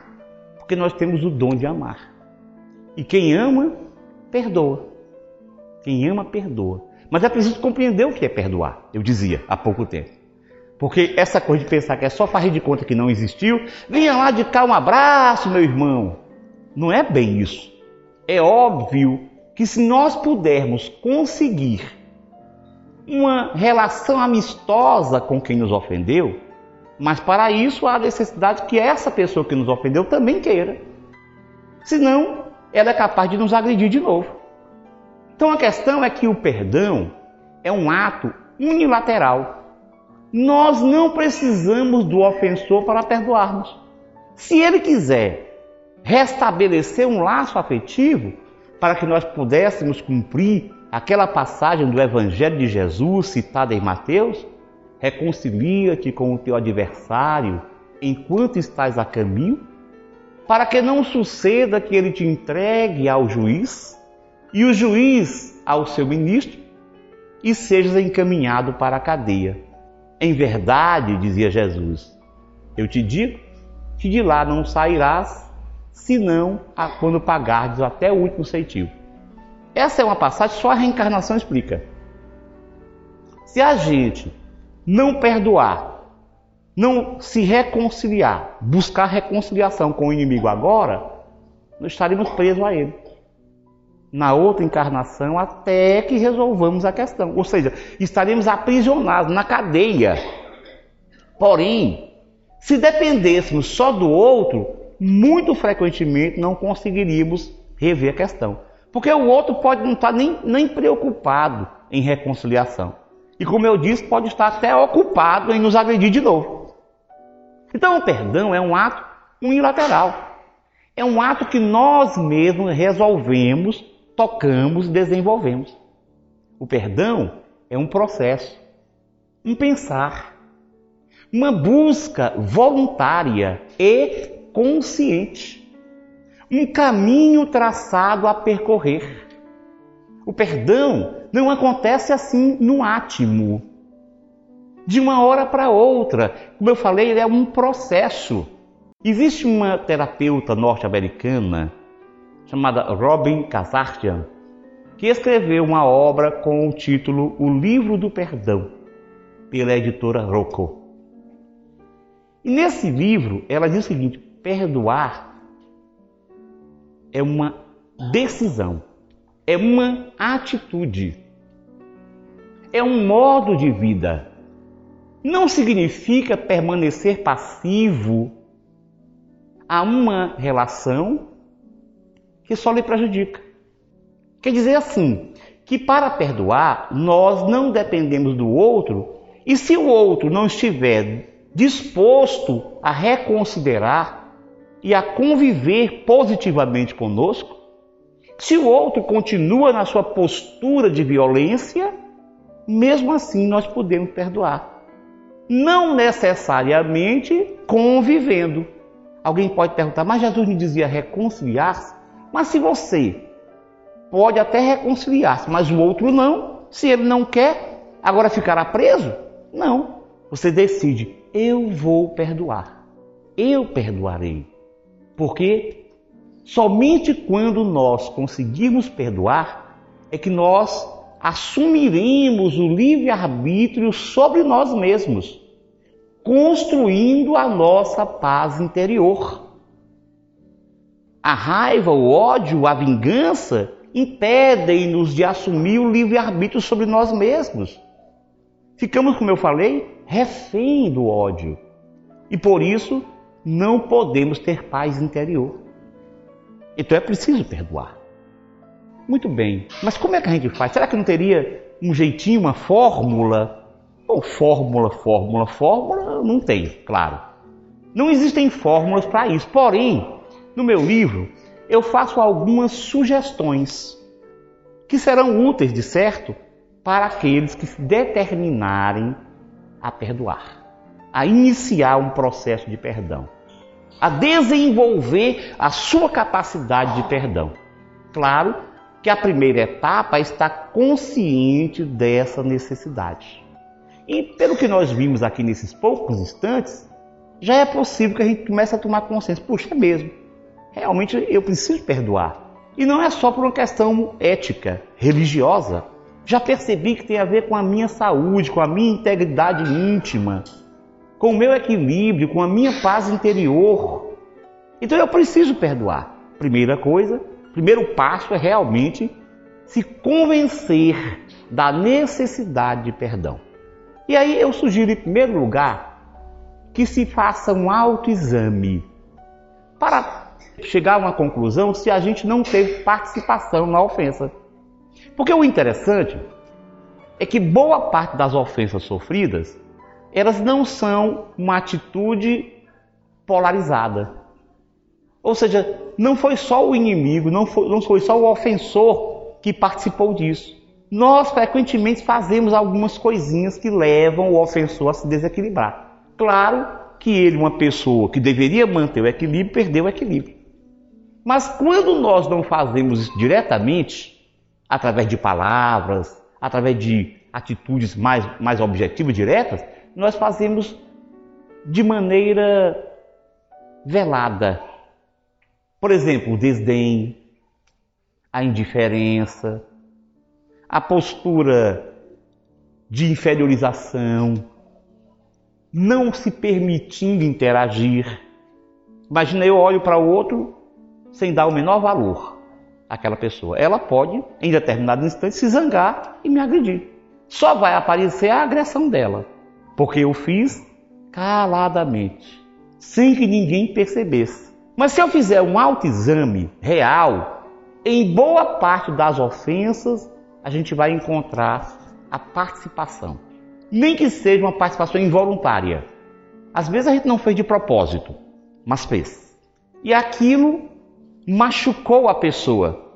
Porque nós temos o dom de amar. E quem ama, perdoa. Quem ama, perdoa. Mas é preciso compreender o que é perdoar, eu dizia há pouco tempo. Porque essa coisa de pensar que é só fazer de conta que não existiu, vinha lá de cá um abraço, meu irmão. Não é bem isso. É óbvio que se nós pudermos conseguir uma relação amistosa com quem nos ofendeu, mas para isso há necessidade que essa pessoa que nos ofendeu também queira. Senão, ela é capaz de nos agredir de novo. Então a questão é que o perdão é um ato unilateral. Nós não precisamos do ofensor para perdoarmos. Se ele quiser restabelecer um laço afetivo para que nós pudéssemos cumprir aquela passagem do Evangelho de Jesus citada em Mateus, reconcilia-te com o teu adversário enquanto estás a caminho, para que não suceda que ele te entregue ao juiz e o juiz ao seu ministro e sejas encaminhado para a cadeia. Em verdade, dizia Jesus, eu te digo que de lá não sairás, senão quando pagardes até o último ceitil. Essa é uma passagem só a reencarnação explica. Se a gente não perdoar, não se reconciliar, buscar reconciliação com o inimigo agora, nós estaremos presos a ele. Na outra encarnação, até que resolvamos a questão. Ou seja, estaremos aprisionados na cadeia. Porém, se dependêssemos só do outro, muito frequentemente não conseguiríamos rever a questão. Porque o outro pode não estar nem, nem preocupado em reconciliação. E como eu disse, pode estar até ocupado em nos agredir de novo. Então o perdão é um ato unilateral. É um ato que nós mesmos resolvemos, tocamos, desenvolvemos. O perdão é um processo, um pensar, uma busca voluntária e consciente um caminho traçado a percorrer. O perdão não acontece assim no átimo, de uma hora para outra. Como eu falei, ele é um processo. Existe uma terapeuta norte-americana chamada Robin Kazartian que escreveu uma obra com o título O Livro do Perdão, pela editora Rocco. E nesse livro ela diz o seguinte: perdoar é uma decisão, é uma atitude, é um modo de vida. Não significa permanecer passivo a uma relação que só lhe prejudica. Quer dizer assim, que para perdoar nós não dependemos do outro e se o outro não estiver disposto a reconsiderar e a conviver positivamente conosco, se o outro continua na sua postura de violência, mesmo assim nós podemos perdoar. Não necessariamente convivendo. Alguém pode perguntar, mas Jesus me dizia reconciliar-se? Mas se você pode até reconciliar-se, mas o outro não, se ele não quer, agora ficará preso? Não. Você decide, eu vou perdoar. Eu perdoarei. Porque somente quando nós conseguirmos perdoar é que nós assumiremos o livre-arbítrio sobre nós mesmos, construindo a nossa paz interior. A raiva, o ódio, a vingança impedem-nos de assumir o livre-arbítrio sobre nós mesmos. ficamos, como eu falei, refém do ódio. E por isso não podemos ter paz interior. Então é preciso perdoar. Muito bem, mas como é que a gente faz? Será que não teria um jeitinho, uma fórmula? Ou fórmula, fórmula, fórmula? Não tem, claro. Não existem fórmulas para isso. Porém, no meu livro, eu faço algumas sugestões que serão úteis, de certo, para aqueles que se determinarem a perdoar, a iniciar um processo de perdão, a desenvolver a sua capacidade de perdão. Claro que a primeira etapa é estar consciente dessa necessidade. E pelo que nós vimos aqui nesses poucos instantes, já é possível que a gente comece a tomar consciência. Puxa, é mesmo. Realmente eu preciso perdoar. E não é só por uma questão ética, religiosa. Já percebi que tem a ver com a minha saúde, com a minha integridade íntima, com o meu equilíbrio, com a minha paz interior. Então eu preciso perdoar. Primeira coisa, primeiro passo é realmente se convencer da necessidade de perdão. E aí eu sugiro, em primeiro lugar, que se faça um autoexame para chegar a uma conclusão se a gente não teve participação na ofensa. Porque o interessante é que boa parte das ofensas sofridas, elas não são uma atitude polarizada. Ou seja, não foi só o inimigo, não foi, não foi só o ofensor que participou disso. Nós frequentemente fazemos algumas coisinhas que levam o ofensor a se desequilibrar. Claro que ele, uma pessoa que deveria manter o equilíbrio, perdeu o equilíbrio. Mas quando nós não fazemos isso diretamente, através de palavras, através de atitudes mais, mais objetivas, diretas, nós fazemos de maneira velada. Por exemplo, o desdém, a indiferença, a postura de inferiorização, não se permitindo interagir. Imagina eu olho para o outro sem dar o menor valor aquela pessoa. Ela pode, em determinado instante, se zangar e me agredir. Só vai aparecer a agressão dela, porque eu fiz caladamente, sem que ninguém percebesse. Mas se eu fizer um autoexame real, em boa parte das ofensas, a gente vai encontrar a participação. Nem que seja uma participação involuntária. Às vezes a gente não fez de propósito, mas fez. E aquilo machucou a pessoa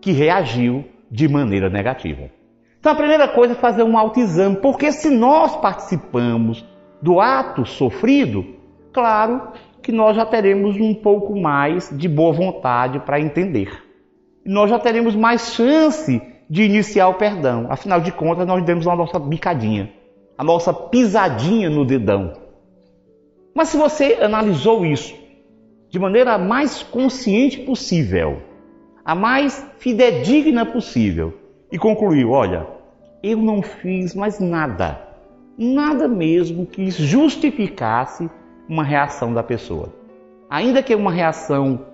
que reagiu de maneira negativa. Então a primeira coisa é fazer um autoexame, porque se nós participamos do ato sofrido, claro que nós já teremos um pouco mais de boa vontade para entender. Nós já teremos mais chance de iniciar o perdão. Afinal de contas, nós demos a nossa bicadinha, a nossa pisadinha no dedão. Mas se você analisou isso de maneira mais consciente possível, a mais fidedigna possível, e concluiu: olha, eu não fiz mais nada, nada mesmo que justificasse uma reação da pessoa. Ainda que uma reação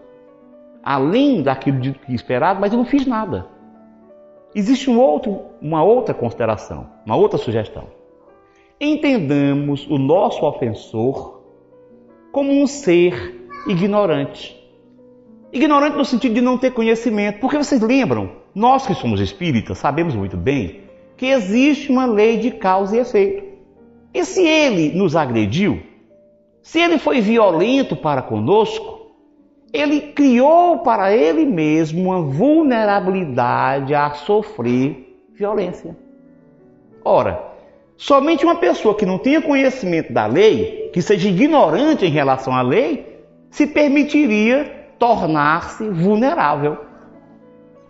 além daquilo de esperado, mas eu não fiz nada. Existe um outro, uma outra consideração, uma outra sugestão. Entendamos o nosso ofensor como um ser ignorante. Ignorante no sentido de não ter conhecimento. Porque vocês lembram, nós que somos espíritas sabemos muito bem que existe uma lei de causa e efeito. E se ele nos agrediu, se ele foi violento para conosco, ele criou para ele mesmo uma vulnerabilidade a sofrer violência. Ora, somente uma pessoa que não tenha conhecimento da lei, que seja ignorante em relação à lei, se permitiria tornar-se vulnerável.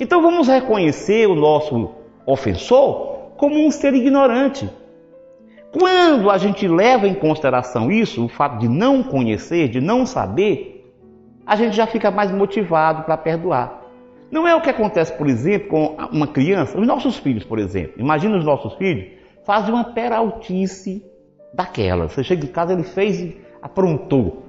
Então vamos reconhecer o nosso ofensor como um ser ignorante. Quando a gente leva em consideração isso, o fato de não conhecer, de não saber, a gente já fica mais motivado para perdoar. Não é o que acontece, por exemplo, com uma criança, os nossos filhos, por exemplo. Imagina os nossos filhos fazem uma peraltice daquela. Você chega em casa, ele fez e aprontou.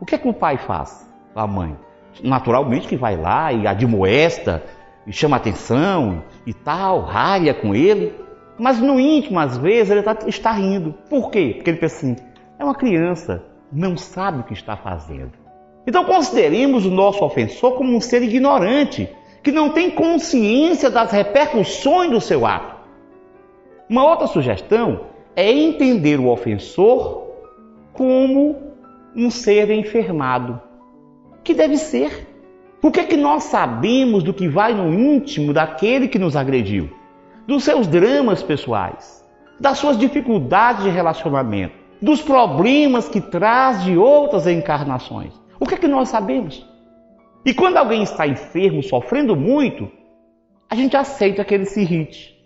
O que é que o pai faz? A mãe? Naturalmente que vai lá e admoesta, e chama atenção e tal, ralha com ele. Mas no íntimo, às vezes, ele tá, está rindo. Por quê? Porque ele pensa assim: é uma criança, não sabe o que está fazendo. Então consideremos o nosso ofensor como um ser ignorante, que não tem consciência das repercussões do seu ato. Uma outra sugestão é entender o ofensor como um ser enfermado, que deve ser. O que é que nós sabemos do que vai no íntimo daquele que nos agrediu? Dos seus dramas pessoais, das suas dificuldades de relacionamento, dos problemas que traz de outras encarnações. O que é que nós sabemos? E quando alguém está enfermo, sofrendo muito, a gente aceita que ele se irrite.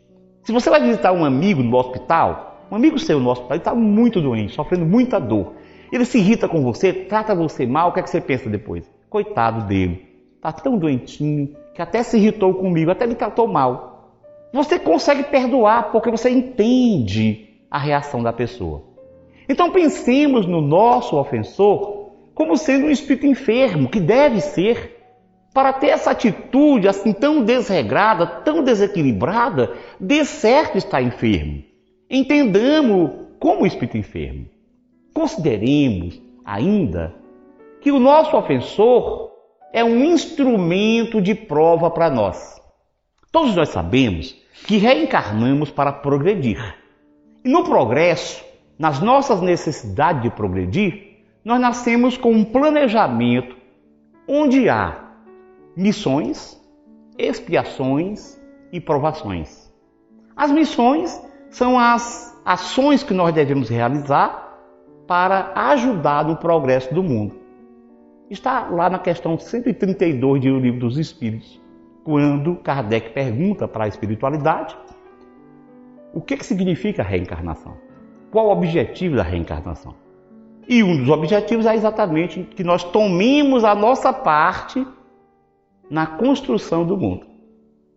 Se você vai visitar um amigo no hospital, um amigo seu no hospital, está muito doente, sofrendo muita dor. Ele se irrita com você, trata você mal, o que é que você pensa depois? Coitado dele, está tão doentinho que até se irritou comigo, até me tratou mal. Você consegue perdoar porque você entende a reação da pessoa. Então pensemos no nosso ofensor como sendo um espírito enfermo, que deve ser, para ter essa atitude assim tão desregrada, tão desequilibrada, de certo está enfermo. Entendamos como espírito enfermo. Consideremos ainda que o nosso ofensor é um instrumento de prova para nós. Todos nós sabemos que reencarnamos para progredir. E no progresso, nas nossas necessidades de progredir, nós nascemos com um planejamento onde há missões, expiações e provações. As missões são as ações que nós devemos realizar para ajudar no progresso do mundo. Está lá na questão 132 do Livro dos Espíritos, quando Kardec pergunta para a espiritualidade o que, que significa reencarnação? Qual o objetivo da reencarnação? E um dos objetivos é exatamente que nós tomemos a nossa parte na construção do mundo.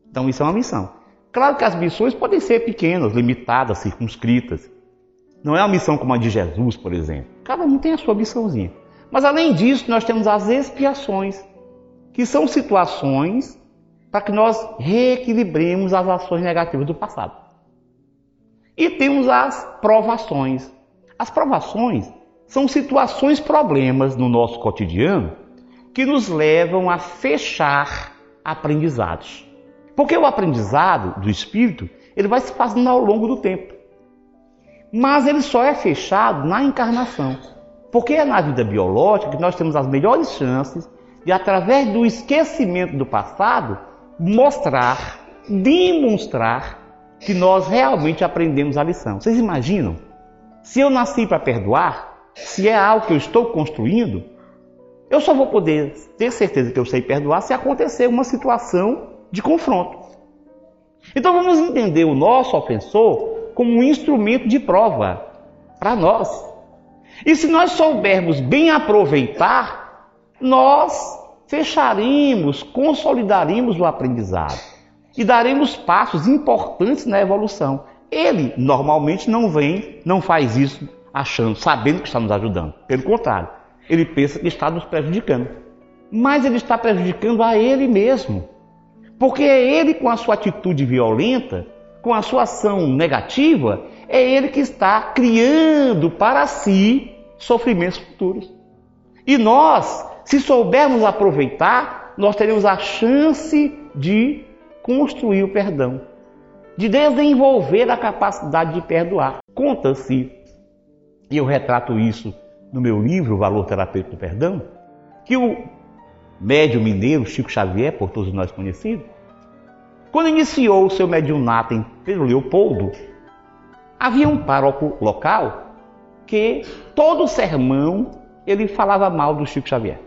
Então, isso é uma missão. Claro que as missões podem ser pequenas, limitadas, circunscritas. Não é uma missão como a de Jesus, por exemplo. Cada um tem a sua missãozinha. Mas além disso, nós temos as expiações, que são situações para que nós reequilibremos as ações negativas do passado. E temos as provações. As provações são situações, problemas no nosso cotidiano que nos levam a fechar aprendizados. Porque o aprendizado do espírito, ele vai se fazendo ao longo do tempo. Mas ele só é fechado na encarnação. Porque é na vida biológica que nós temos as melhores chances de, através do esquecimento do passado, mostrar, demonstrar que nós realmente aprendemos a lição. Vocês imaginam? Se eu nasci para perdoar, se é algo que eu estou construindo, eu só vou poder ter certeza que eu sei perdoar se acontecer uma situação de confronto. Então vamos entender o nosso ofensor como um instrumento de prova para nós. E se nós soubermos bem aproveitar, nós fecharemos, consolidaremos o aprendizado e daremos passos importantes na evolução. Ele normalmente não vem, não faz isso achando, sabendo que está nos ajudando. Pelo contrário, ele pensa que está nos prejudicando. Mas ele está prejudicando a ele mesmo. Porque é ele, com a sua atitude violenta, com a sua ação negativa, é ele que está criando para si sofrimentos futuros. E nós, se soubermos aproveitar, nós teremos a chance de construir o perdão, de desenvolver a capacidade de perdoar. Conta-se e eu retrato isso no meu livro, Valor Terapêutico do Perdão, que o médium mineiro Chico Xavier, por todos nós conhecido, quando iniciou o seu mediunato em Pedro Leopoldo, havia um pároco local que todo sermão ele falava mal do Chico Xavier.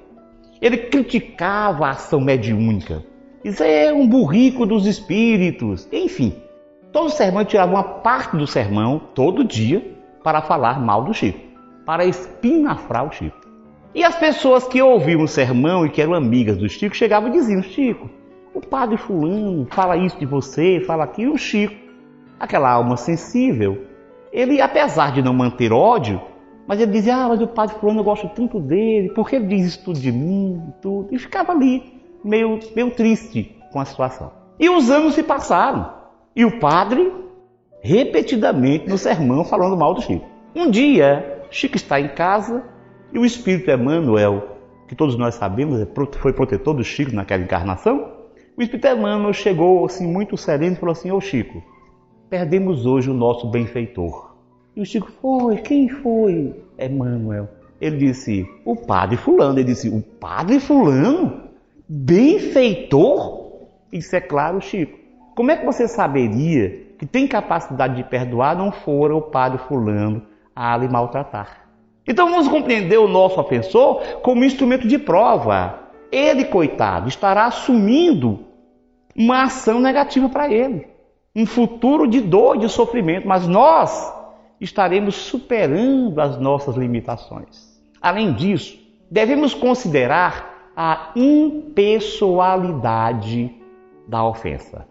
Ele criticava a ação mediúnica. Isso é um burrico dos espíritos. Enfim, todo sermão tirava uma parte do sermão todo dia para falar mal do Chico, para espinafrar o Chico. E as pessoas que ouviam o sermão e que eram amigas do Chico chegavam e diziam: Chico, o padre Fulano fala isso de você, fala aquilo. E o Chico, aquela alma sensível, ele, apesar de não manter ódio, mas ele dizia: Ah, mas o padre Fulano eu gosto tanto dele, por que ele diz isso tudo de mim? E, tudo? e ficava ali, meio, meio triste com a situação. E os anos se passaram. E o padre repetidamente no sermão falando mal do Chico. Um dia, Chico está em casa e o espírito Emmanuel, que todos nós sabemos, é foi protetor do Chico naquela encarnação, o espírito Emmanuel chegou assim muito sereno e falou assim: Ô Chico, perdemos hoje o nosso benfeitor. E o Chico foi, quem foi? Emmanuel. Ele disse, o padre fulano. Ele disse, o padre fulano? Benfeitor? Isso é claro, Chico. Como é que você saberia que tem capacidade de perdoar não fora o padre fulano a lhe maltratar? Então vamos compreender o nosso ofensor como instrumento de prova. Ele, coitado, estará assumindo uma ação negativa para ele, um futuro de dor e de sofrimento, mas nós estaremos superando as nossas limitações. Além disso, devemos considerar a impessoalidade da ofensa.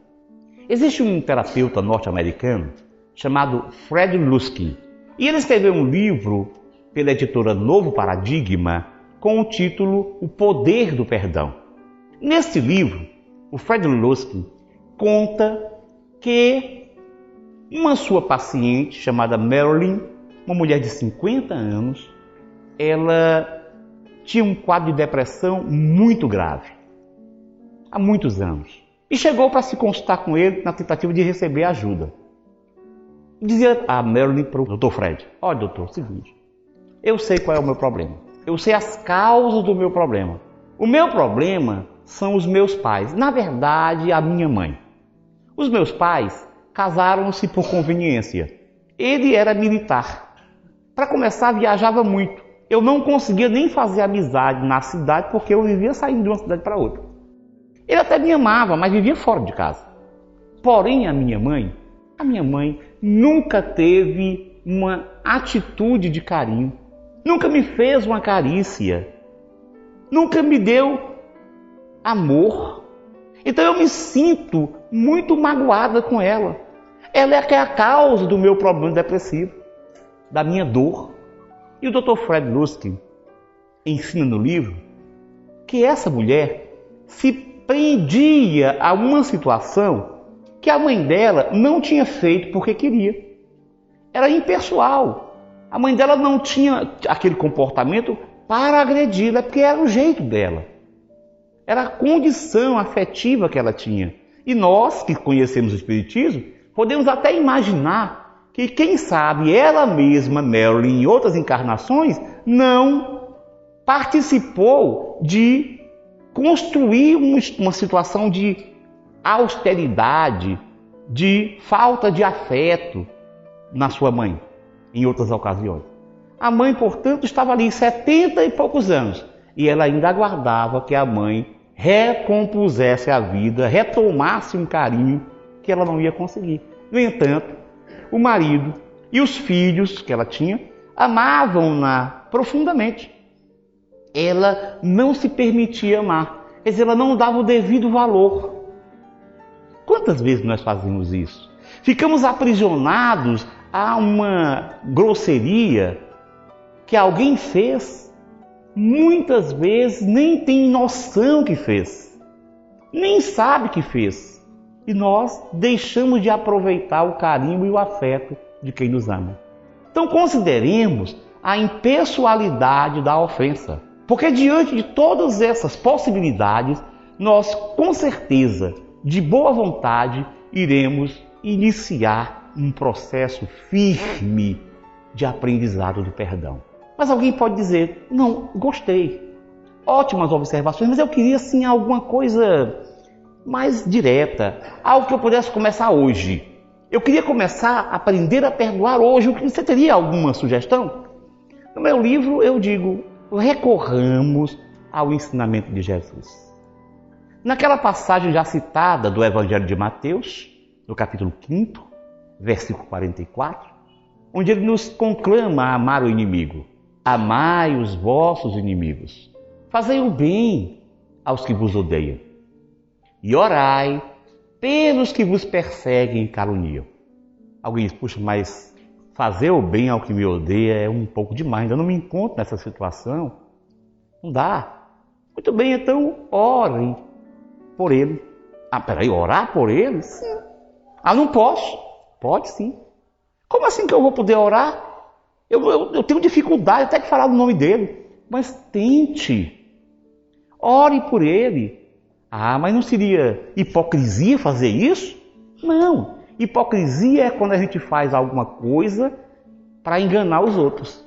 Existe um terapeuta norte-americano chamado Fred Luskin e ele escreveu um livro pela editora Novo Paradigma com o título O Poder do Perdão. Neste livro, o Fred Luskin conta que uma sua paciente chamada Marilyn, uma mulher de 50 anos, ela tinha um quadro de depressão muito grave há muitos anos. E chegou para se consultar com ele na tentativa de receber ajuda. Dizia a Marilyn para o doutor Fred: Olha, doutor, é seguinte, eu sei qual é o meu problema. Eu sei as causas do meu problema. O meu problema são os meus pais, na verdade, a minha mãe. Os meus pais casaram-se por conveniência. Ele era militar. Para começar, viajava muito. Eu não conseguia nem fazer amizade na cidade porque eu vivia saindo de uma cidade para outra. Ele até me amava, mas vivia fora de casa. Porém, a minha mãe, a minha mãe nunca teve uma atitude de carinho, nunca me fez uma carícia, nunca me deu amor. Então eu me sinto muito magoada com ela. Ela é que é a causa do meu problema depressivo, da minha dor. E o Dr. Fred Luskin ensina no livro que essa mulher se prendia a uma situação que a mãe dela não tinha feito porque queria. Era impessoal. A mãe dela não tinha aquele comportamento para agredi-la, porque era o jeito dela. Era a condição afetiva que ela tinha. E nós, que conhecemos o Espiritismo, podemos até imaginar que, quem sabe, ela mesma, Marilyn, em outras encarnações, não participou de construir uma situação de austeridade, de falta de afeto na sua mãe, em outras ocasiões. A mãe, portanto, estava ali 70 e poucos anos e ela ainda aguardava que a mãe recompusesse a vida, retomasse um carinho que ela não ia conseguir. No entanto, o marido e os filhos que ela tinha amavam-na profundamente ela não se permitia amar. Quer dizer, ela não dava o devido valor. Quantas vezes nós fazemos isso? Ficamos aprisionados a uma grosseria que alguém fez, muitas vezes nem tem noção que fez, nem sabe que fez. E nós deixamos de aproveitar o carinho e o afeto de quem nos ama. Então consideremos a impessoalidade da ofensa. Porque diante de todas essas possibilidades, nós com certeza, de boa vontade, iremos iniciar um processo firme de aprendizado do perdão. Mas alguém pode dizer: não, gostei, ótimas observações, mas eu queria sim alguma coisa mais direta, algo que eu pudesse começar hoje. Eu queria começar a aprender a perdoar hoje. Você teria alguma sugestão? No meu livro eu digo: recorramos ao ensinamento de Jesus. Naquela passagem já citada do Evangelho de Mateus, no capítulo 5, versículo 44, onde ele nos conclama a amar o inimigo. Amai os vossos inimigos. Fazei o bem aos que vos odeiam. E orai pelos que vos perseguem e caluniam. Alguém diz, puxa, mas fazer o bem ao que me odeia é um pouco demais. Eu não me encontro nessa situação. Não dá. Muito bem, então orem por ele. Ah, peraí, orar por ele? Sim. Ah, não posso. Pode sim. Como assim que eu vou poder orar? Eu, eu, eu tenho dificuldade até de falar o nome dele. Mas tente. Ore por ele. Ah, mas não seria hipocrisia fazer isso? Não. Hipocrisia é quando a gente faz alguma coisa para enganar os outros.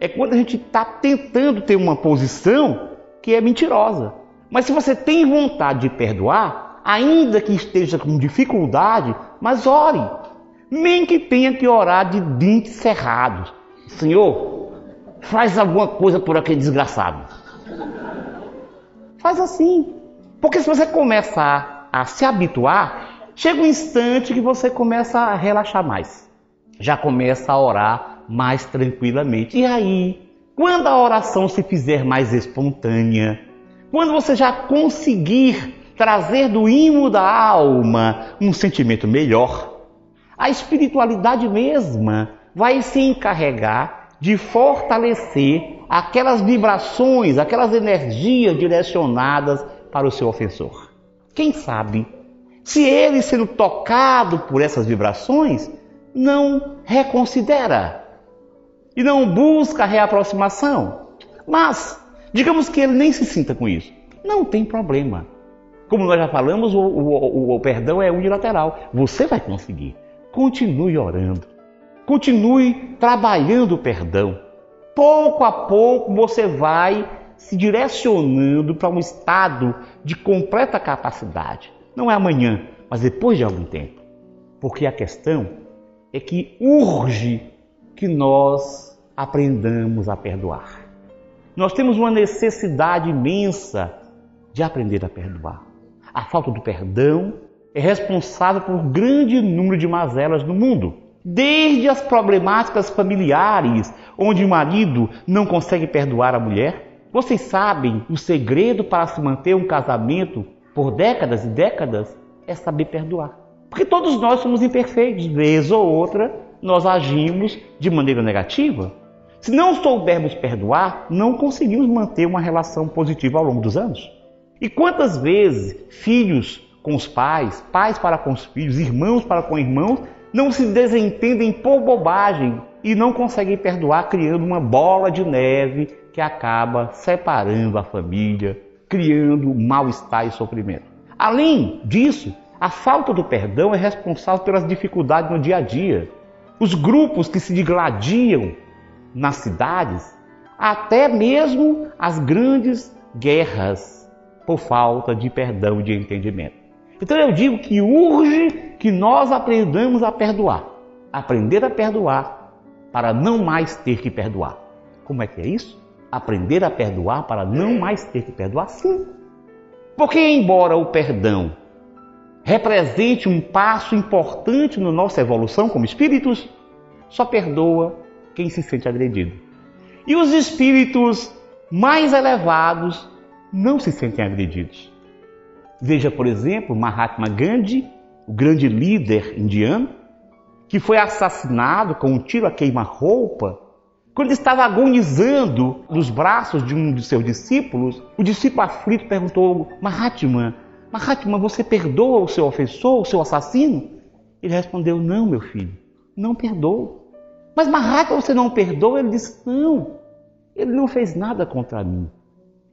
É quando a gente está tentando ter uma posição que é mentirosa. Mas se você tem vontade de perdoar, ainda que esteja com dificuldade, mas ore. Nem que tenha que orar de dentes cerrados. Senhor, faz alguma coisa por aquele desgraçado. Faz assim. Porque se você começar a se habituar, chega um instante que você começa a relaxar mais. Já começa a orar mais tranquilamente. E aí, quando a oração se fizer mais espontânea, quando você já conseguir trazer do imo da alma um sentimento melhor, a espiritualidade mesma vai se encarregar de fortalecer aquelas vibrações, aquelas energias direcionadas para o seu ofensor. Quem sabe, se ele sendo tocado por essas vibrações, não reconsidera e não busca reaproximação. Mas, digamos que ele nem se sinta com isso. Não tem problema. Como nós já falamos, o, o, o, perdão é unilateral. Você vai conseguir. Continue orando. Continue trabalhando o perdão. Pouco a pouco você vai se direcionando para um estado de completa capacidade. Não é amanhã, mas depois de algum tempo. Porque a questão é que urge que nós aprendamos a perdoar. Nós temos uma necessidade imensa de aprender a perdoar. A falta do perdão é responsável por um grande número de mazelas no mundo. Desde as problemáticas familiares, onde o marido não consegue perdoar a mulher. Vocês sabem o segredo para se manter um casamento por décadas e décadas é saber perdoar. Porque todos nós somos imperfeitos, vez ou outra nós agimos de maneira negativa. Se não soubermos perdoar, não conseguimos manter uma relação positiva ao longo dos anos. E quantas vezes filhos com os pais, pais para com os filhos, irmãos para com irmãos, não se desentendem por bobagem e não conseguem perdoar, criando uma bola de neve que acaba separando a família, criando mal-estar e sofrimento. Além disso, a falta do perdão é responsável pelas dificuldades no dia a dia. Os grupos que se digladiam nas cidades, até mesmo as grandes guerras por falta de perdão e de entendimento. Então eu digo que urge que nós aprendamos a perdoar. Aprender a perdoar para não mais ter que perdoar. Como é que é isso? Aprender a perdoar para não mais ter que perdoar? Sim. Porque, embora o perdão represente um passo importante na nossa evolução como espíritos, só perdoa quem se sente agredido. E os espíritos mais elevados não se sentem agredidos. Veja, por exemplo, Mahatma Gandhi, o grande líder indiano, que foi assassinado com um tiro a queima-roupa, quando estava agonizando nos braços de um de seus discípulos, o discípulo aflito perguntou: Mahatma, Mahatma, você perdoa o seu ofensor, o seu assassino? Ele respondeu: Não, meu filho, não perdoo. Mas Mahatma, você não perdoa? Ele disse: Não, ele não fez nada contra mim,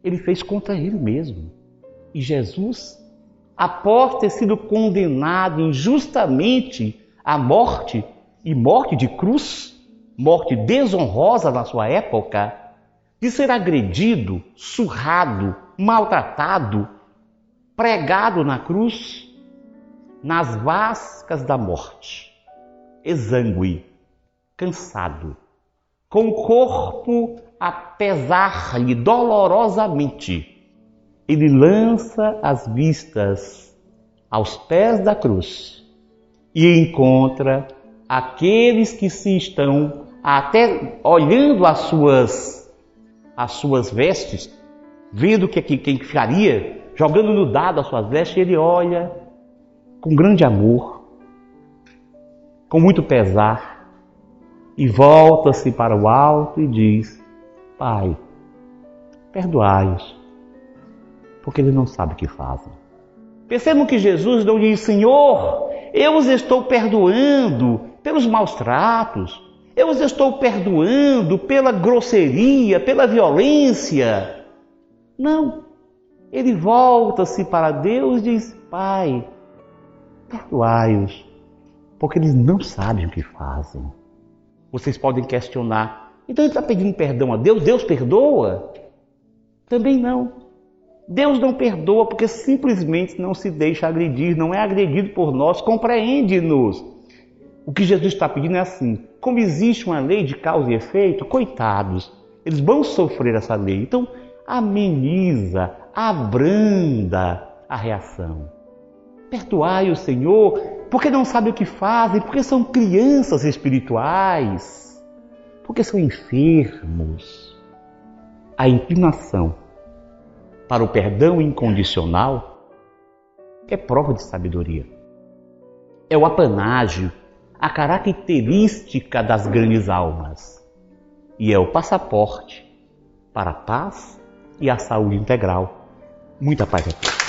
ele fez contra ele mesmo. E Jesus após ter sido condenado injustamente à morte e morte de cruz, morte desonrosa na sua época, de ser agredido, surrado, maltratado, pregado na cruz, nas vascas da morte, exangue, cansado, com o corpo a pesar-lhe dolorosamente ele lança as vistas aos pés da cruz e encontra aqueles que se estão até olhando as suas as suas vestes, vendo que quem ficaria, jogando no dado as suas vestes, ele olha com grande amor, com muito pesar, e volta-se para o alto e diz: Pai, perdoai-os, porque eles não sabem o que fazem. Percebam que Jesus não diz, Senhor, Eu os estou perdoando pelos maus tratos. Eu os estou perdoando pela grosseria, pela violência. Não. Ele volta-se para Deus e diz: Pai, perdoai-os, porque eles não sabem o que fazem. Vocês podem questionar. Então ele está pedindo perdão a Deus? Deus perdoa? Também não. Deus não perdoa porque simplesmente não se deixa agredir, não é agredido por nós, compreende-nos. O que Jesus está pedindo é assim: como existe uma lei de causa e efeito, coitados, eles vão sofrer essa lei. Então, ameniza, abranda a reação. Perdoai o Senhor, porque não sabem o que fazem, porque são crianças espirituais, porque são enfermos. A inclinação para o perdão incondicional é prova de sabedoria. É o apanágio, a característica das grandes almas. E é o passaporte para a paz e a saúde integral. Muita paz a todos.